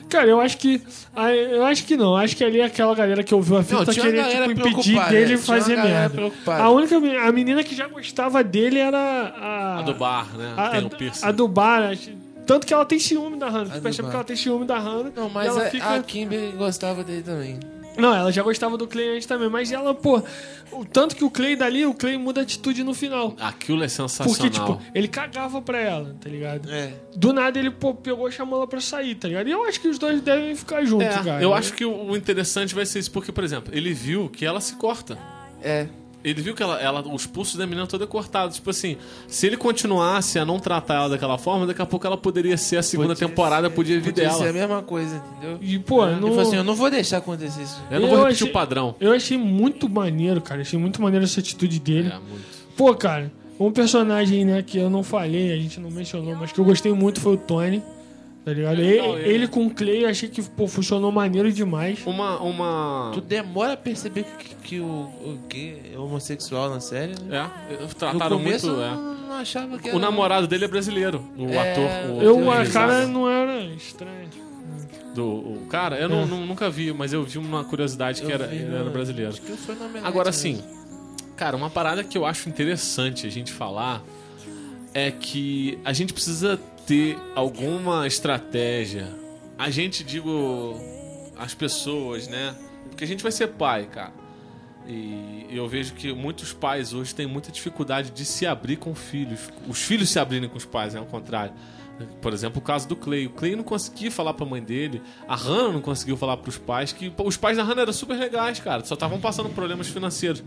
Cara, eu acho que. ah, Eu acho que não. Acho que ali é aquela galera que ouviu a fita Não, queria tipo, impedir dele é, tinha uma fazer merda. preocupada. A única a menina que já gostava dele era a. A do bar, né? A, a do bar. Tanto que ela tem ciúme da Hannah. Tu percebe que ela tem ciúme da Hannah. Não, mas ela a, fica... a Kimber gostava dele também. Não, ela já gostava do Clay antes também. Mas ela, pô. O tanto que o Clay dali, o Clay muda a atitude no final. Aquilo é sensacional. Porque, tipo, ele cagava pra ela, tá ligado? É. Do nada ele, pô, pegou e chamou ela pra sair, tá ligado? E eu acho que os dois devem ficar juntos, É, cara. eu acho que o o interessante vai ser isso, porque, por exemplo, ele viu que ela se corta. É. Ele viu que ela, ela- os pulsos da menina todos cortados. Tipo assim, se ele continuasse a não tratar ela daquela forma, daqui a pouco ela poderia ser a segunda Podia temporada, ser- podia vir podia ser a dela. mesma coisa, entendeu? E, pô, não... falou assim: eu não vou deixar acontecer isso. Eu não Eu vou repetir achei- o padrão. Eu achei muito maneiro, cara. Achei muito maneiro essa atitude dele. É, muito. Pô, cara, um personagem, né, que eu não falei, a gente não mencionou, mas que eu gostei muito foi o Tony. Tá ligado? É Ele, legal ele. ele com o Clay, eu achei que pô, funcionou maneiro demais. Uma. uma... Tu demora a perceber que, que o, o que é homossexual na série, né? É, No trataram começo muito. eu É. não, não achava que O era... namorado dele é brasileiro, o É, ator. O, Eu, o a cara não era estranha. do o cara, eu não, não- nunca vi, mas eu vi uma curiosidade que Eu era, vi era brasileiro. Acho que foi na Omelete Agora sim, cara, uma parada que eu acho interessante a gente falar é que a gente precisa ter alguma estratégia. A gente, digo, as pessoas, né? Porque a gente vai ser pai, cara. E eu vejo que muitos pais hoje têm muita dificuldade de se abrir com filhos. Os filhos se abrirem com os pais, é ao contrário. Por exemplo, o caso do Clay. O Clay não conseguia falar pra mãe dele. A Hannah não conseguiu falar pros pais. que Os pais da Hannah eram super legais, cara. Só estavam passando problemas financeiros.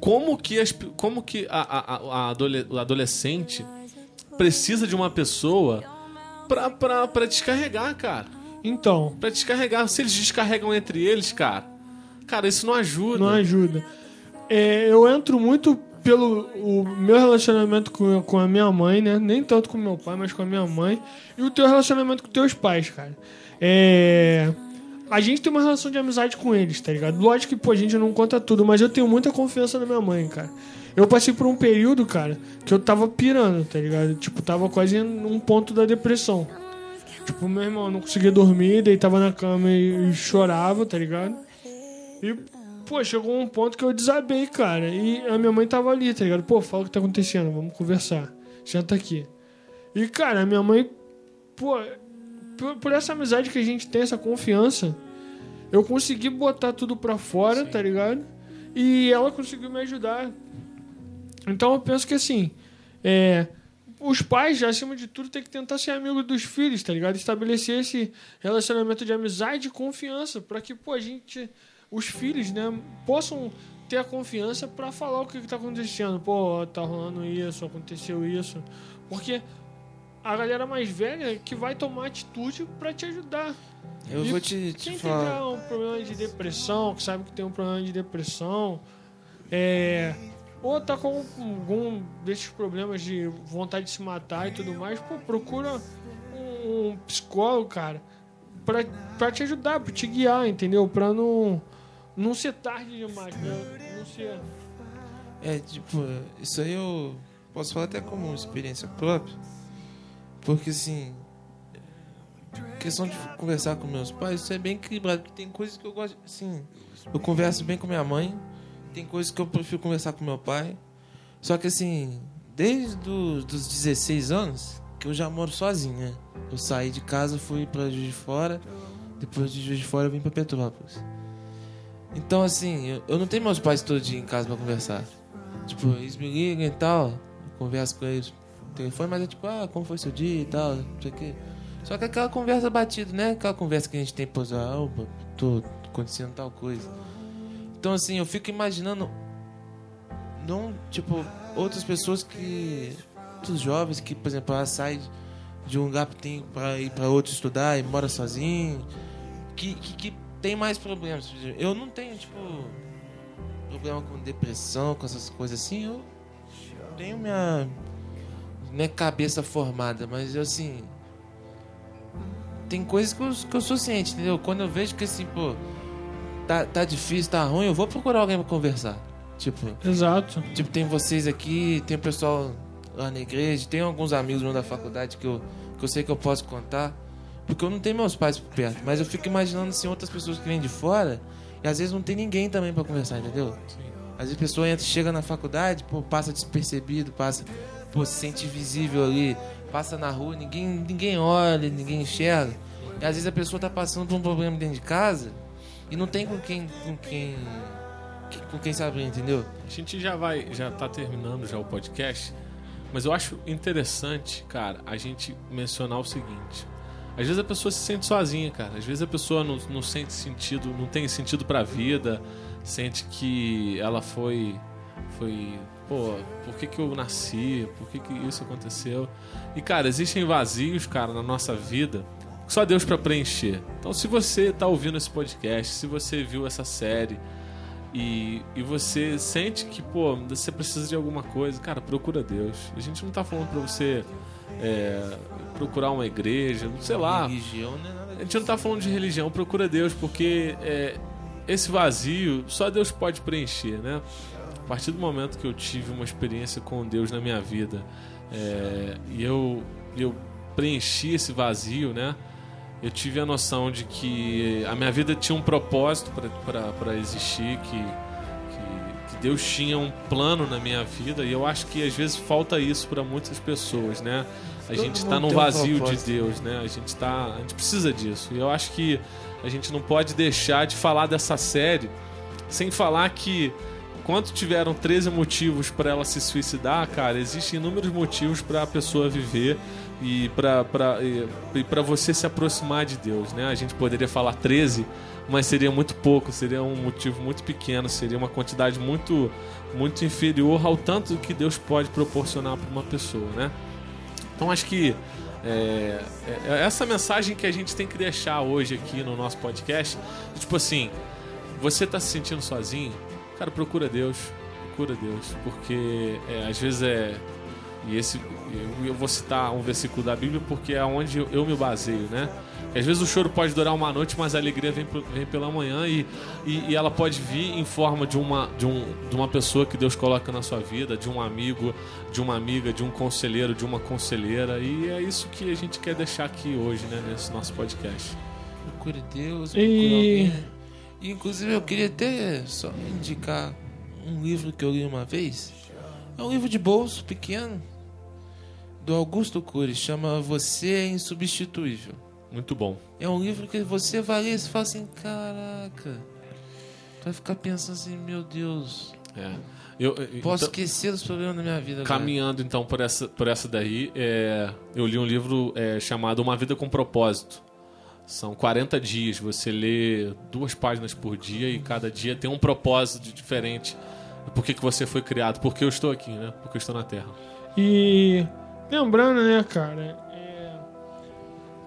Como que, as, como que a, a- a- a adolescente precisa de uma pessoa pra, pra, pra descarregar, cara? Então, Pra descarregar. Se eles descarregam entre eles, cara. Cara, isso não ajuda. não ajuda. É, eu entro muito pelo o meu relacionamento com, com a minha mãe, né? Nem tanto com meu pai, mas com a minha mãe. E o teu relacionamento com teus pais, cara. É. A gente tem uma relação de amizade com eles, tá ligado? Lógico que, pô, a gente não conta tudo, mas eu tenho muita confiança na minha mãe, cara. Eu passei por um período, cara, que eu tava pirando, tá ligado? Tipo, tava quase num ponto da depressão. Tipo, meu irmão, eu não conseguia dormir, deitava na cama e, e chorava, tá ligado? E, pô, chegou um ponto que eu desabei, cara. E a minha mãe tava ali, tá ligado? Pô, fala o que tá acontecendo, vamos conversar. Senta aqui. E, cara, a minha mãe, pô, por, por essa amizade que a gente tem, essa confiança, eu consegui botar tudo pra fora, tá ligado? E ela conseguiu me ajudar. Então eu penso que assim, é, os pais, acima de tudo, tem que tentar ser amigo dos filhos, tá ligado? Estabelecer esse relacionamento de amizade e confiança para que, pô, a gente, os filhos, né, possam ter a confiança para falar o que, que tá acontecendo. Pô, tá rolando isso, aconteceu isso. Porque a galera mais velha é que vai tomar atitude para te ajudar. Eu E vou te, te Quem falar. tem um problema de depressão, que sabe que tem um problema de depressão, é, ou tá com algum desses problemas de vontade de se matar e tudo mais, pô, procura um, psicólogo, cara, pra, pra te ajudar, pra te guiar, entendeu? Pra não, não ser tarde demais, né? Não ser. É, tipo, isso aí eu posso falar até como experiência própria. Porque, assim, questão de conversar com meus pais, isso é bem equilibrado. Porque tem coisas que eu gosto, assim, eu converso bem com minha mãe, tem coisas que eu prefiro conversar com meu pai. Só que, assim, desde os dos 16 anos, que eu já moro sozinho, né? Eu saí de casa, fui pra Juiz de Fora, depois de Juiz de Fora eu vim pra Petrópolis. Então, assim, eu, eu não tenho meus pais todo dia em casa pra conversar. Tipo, eles me ligam e tal, converso com eles no telefone, mas é tipo, ah, como foi seu dia e tal, não sei o quê. Só que aquela conversa batida, né? Aquela conversa que a gente tem, pô, ah, opa, tô acontecendo tal coisa. Então, assim, eu fico imaginando, não, tipo, outras pessoas que, outros jovens que, por exemplo, ah, sai de um lugar que tem pra ir pra outro estudar e mora sozinho, que, que, que tem mais problemas. Eu não tenho, tipo, problema com depressão, com essas coisas assim, eu tenho minha, minha cabeça formada, mas eu, assim. Tem coisas que eu, que eu sou ciente, entendeu? Quando eu vejo que assim, pô, tá, tá difícil, tá ruim, eu vou procurar alguém pra conversar. Tipo, Exato. tipo, tem vocês aqui, tem o pessoal lá na igreja, tem alguns amigos meus da faculdade que eu, que eu sei que eu posso contar. Porque eu não tenho meus pais por perto, mas eu fico imaginando assim, outras pessoas que vêm de fora e às vezes não tem ninguém também pra conversar, entendeu? Às vezes a pessoa entra, chega na faculdade, pô, passa despercebido, passa, pô, se sente invisível ali, passa na rua, ninguém, ninguém olha, ninguém enxerga. E às vezes a pessoa tá passando por um problema dentro de casa e não tem com quem, com quem, com quem saber, entendeu? A gente já vai, já tá terminando já o podcast, mas eu acho interessante, cara, a gente mencionar o seguinte. Às vezes a pessoa se sente sozinha, cara. Às vezes a pessoa não, não sente sentido, não tem sentido pra vida, sente que ela foi foi, pô, por que que eu nasci? Por que que isso aconteceu? E cara, existem vazios, cara, na nossa vida só Deus pra preencher. Então, se você tá ouvindo esse podcast, se você viu essa série, e, e você sente que, pô, você precisa de alguma coisa, cara, procura Deus. A gente não tá falando pra você é, procurar uma igreja, sei lá. Religião não é nada A gente não tá falando de religião, procura Deus, porque é, esse vazio só Deus pode preencher, né? A partir do momento que eu tive uma experiência com Deus na minha vida é, e eu, eu preenchi esse vazio, né? Eu tive a noção de que a minha vida tinha um propósito para existir, que, que, que Deus tinha um plano na minha vida e eu acho que às vezes falta isso para muitas pessoas, né? A Todo gente está num tem um vazio de. Deus, né? A gente tá, a gente precisa disso. E eu acho que a gente não pode deixar de falar dessa série sem falar que quando tiveram 13 motivos para ela se suicidar, cara, existem inúmeros motivos para a pessoa viver e para e você se aproximar de Deus, né? A gente poderia falar 13, mas seria muito pouco, seria um motivo muito pequeno, seria uma quantidade muito muito inferior ao tanto que Deus pode proporcionar para uma pessoa, né? Então acho que é, é essa mensagem que a gente tem que deixar hoje aqui no nosso podcast, tipo assim, você tá se sentindo sozinho, cara, procura Deus, procura Deus, porque é, às vezes é e esse eu, eu vou citar um versículo da Bíblia porque é onde eu, me baseio, né? Às vezes o choro pode durar uma noite, mas a alegria vem, vem pela manhã e, e, e ela pode vir em forma de uma, de, um, de uma pessoa que Deus coloca na sua vida, de um amigo, de uma amiga, de um conselheiro, de uma conselheira. E é isso que a gente quer deixar aqui hoje, né, nesse nosso podcast. Procure Deus, E- procure alguém. E, inclusive eu queria até só indicar um livro que eu li uma vez. É um livro de bolso pequeno do Augusto Cury, chama Você é Insubstituível. Muito bom. É um livro que você vai ler e você fala assim, caraca. Tu vai ficar pensando assim, meu Deus, É. Eu, posso então- esquecer dos problemas da minha vida. agora. Caminhando então por essa, por essa daí, é, eu li um livro é, chamado Uma Vida com Propósito. São 40 dias, você lê duas páginas por dia e cada dia tem um propósito diferente. Por que, que você foi criado? Por que eu estou aqui, né? Porque eu estou na Terra. E lembrando, né, cara, é,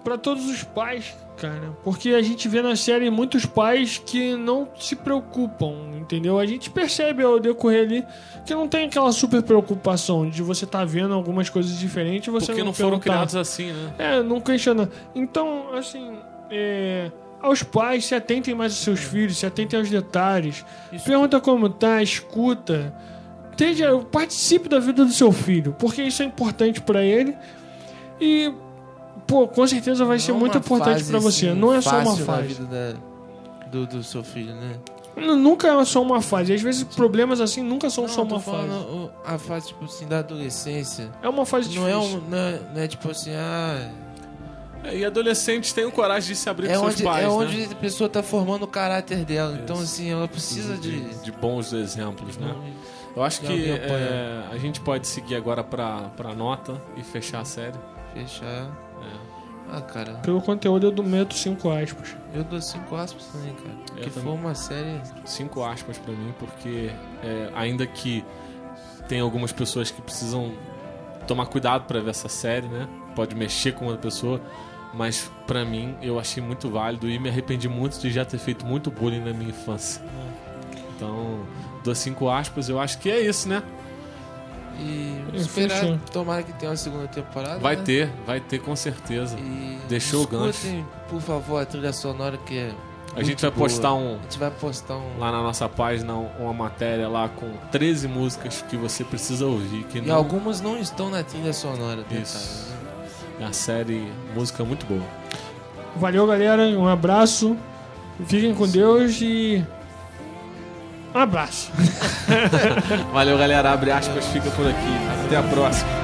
para todos os pais, cara, porque a gente vê na série muitos pais que não se preocupam, entendeu? A gente percebe ao decorrer ali que não tem aquela super preocupação de você estar vendo algumas coisas diferentes e você Porque não, não foram criados assim, né? É, não questiona. Então, assim, é, aos pais, se atentem mais aos seus filhos, se atentem aos detalhes. Pergunta como tá, escuta. Esteja, participe da vida do seu filho, porque isso é importante pra ele. E, pô, com certeza vai ser Não é muito importante pra você. assim, não é só uma fase. vida da- do, do seu filho, né? Nunca é só uma fase. Às vezes problemas assim nunca são Não, só eu tô uma fase. a fase, tipo assim, da adolescência. É uma fase Não é, difícil. um, não, é, não é tipo assim, ah. É, E adolescentes têm o coragem de se abrir É com seus onde, pais, é né? onde a pessoa tá formando o caráter dela. Então, assim, ela precisa de. de, de bons exemplos, né? Não, Eu acho que é, a gente pode seguir agora pra, pra nota e fechar a série. Fechar. É. Ah, cara, Pelo conteúdo eu meto cinco aspas. eu dou cinco aspas também, cara. Eu que também. foi uma série. cinco aspas pra mim, porque é, ainda que tem algumas pessoas que precisam tomar cuidado pra ver essa série, né? Pode mexer com outra pessoa, mas pra mim eu achei muito válido e me arrependi muito de já ter feito muito bullying na minha infância. Então, dou cinco aspas, eu acho que é isso, né? E esperar, fechou. tomara que tenha uma segunda temporada. Vai né? ter, vai ter com certeza. E Deixou o gancho. escutem, por favor, a trilha sonora que é. A gente vai boa. postar um, A gente vai postar um. lá na nossa página uma matéria lá com 13 músicas que você precisa ouvir. Que E não... algumas não estão na trilha sonora, detalhe, Isso. né? É a série música muito boa. Valeu, galera. Um abraço. Fiquem com Deus e. Um abraço. Valeu, galera. Abre aspas, fica por aqui. Até a próxima.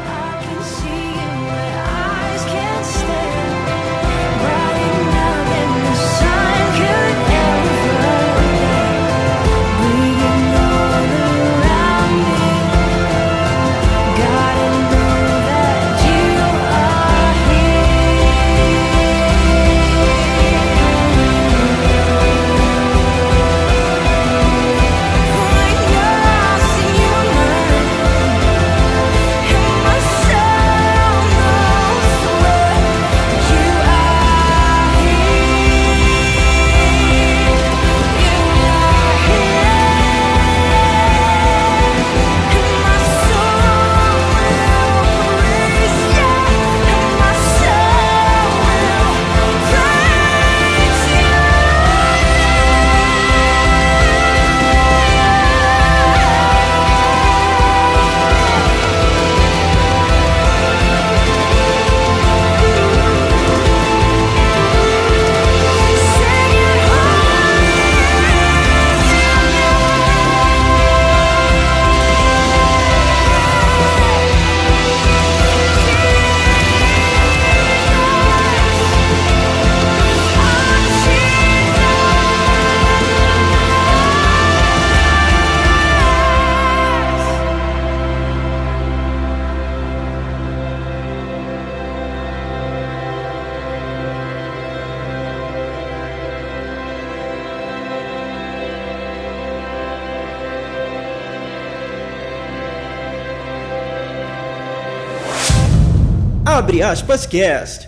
Aspas cast.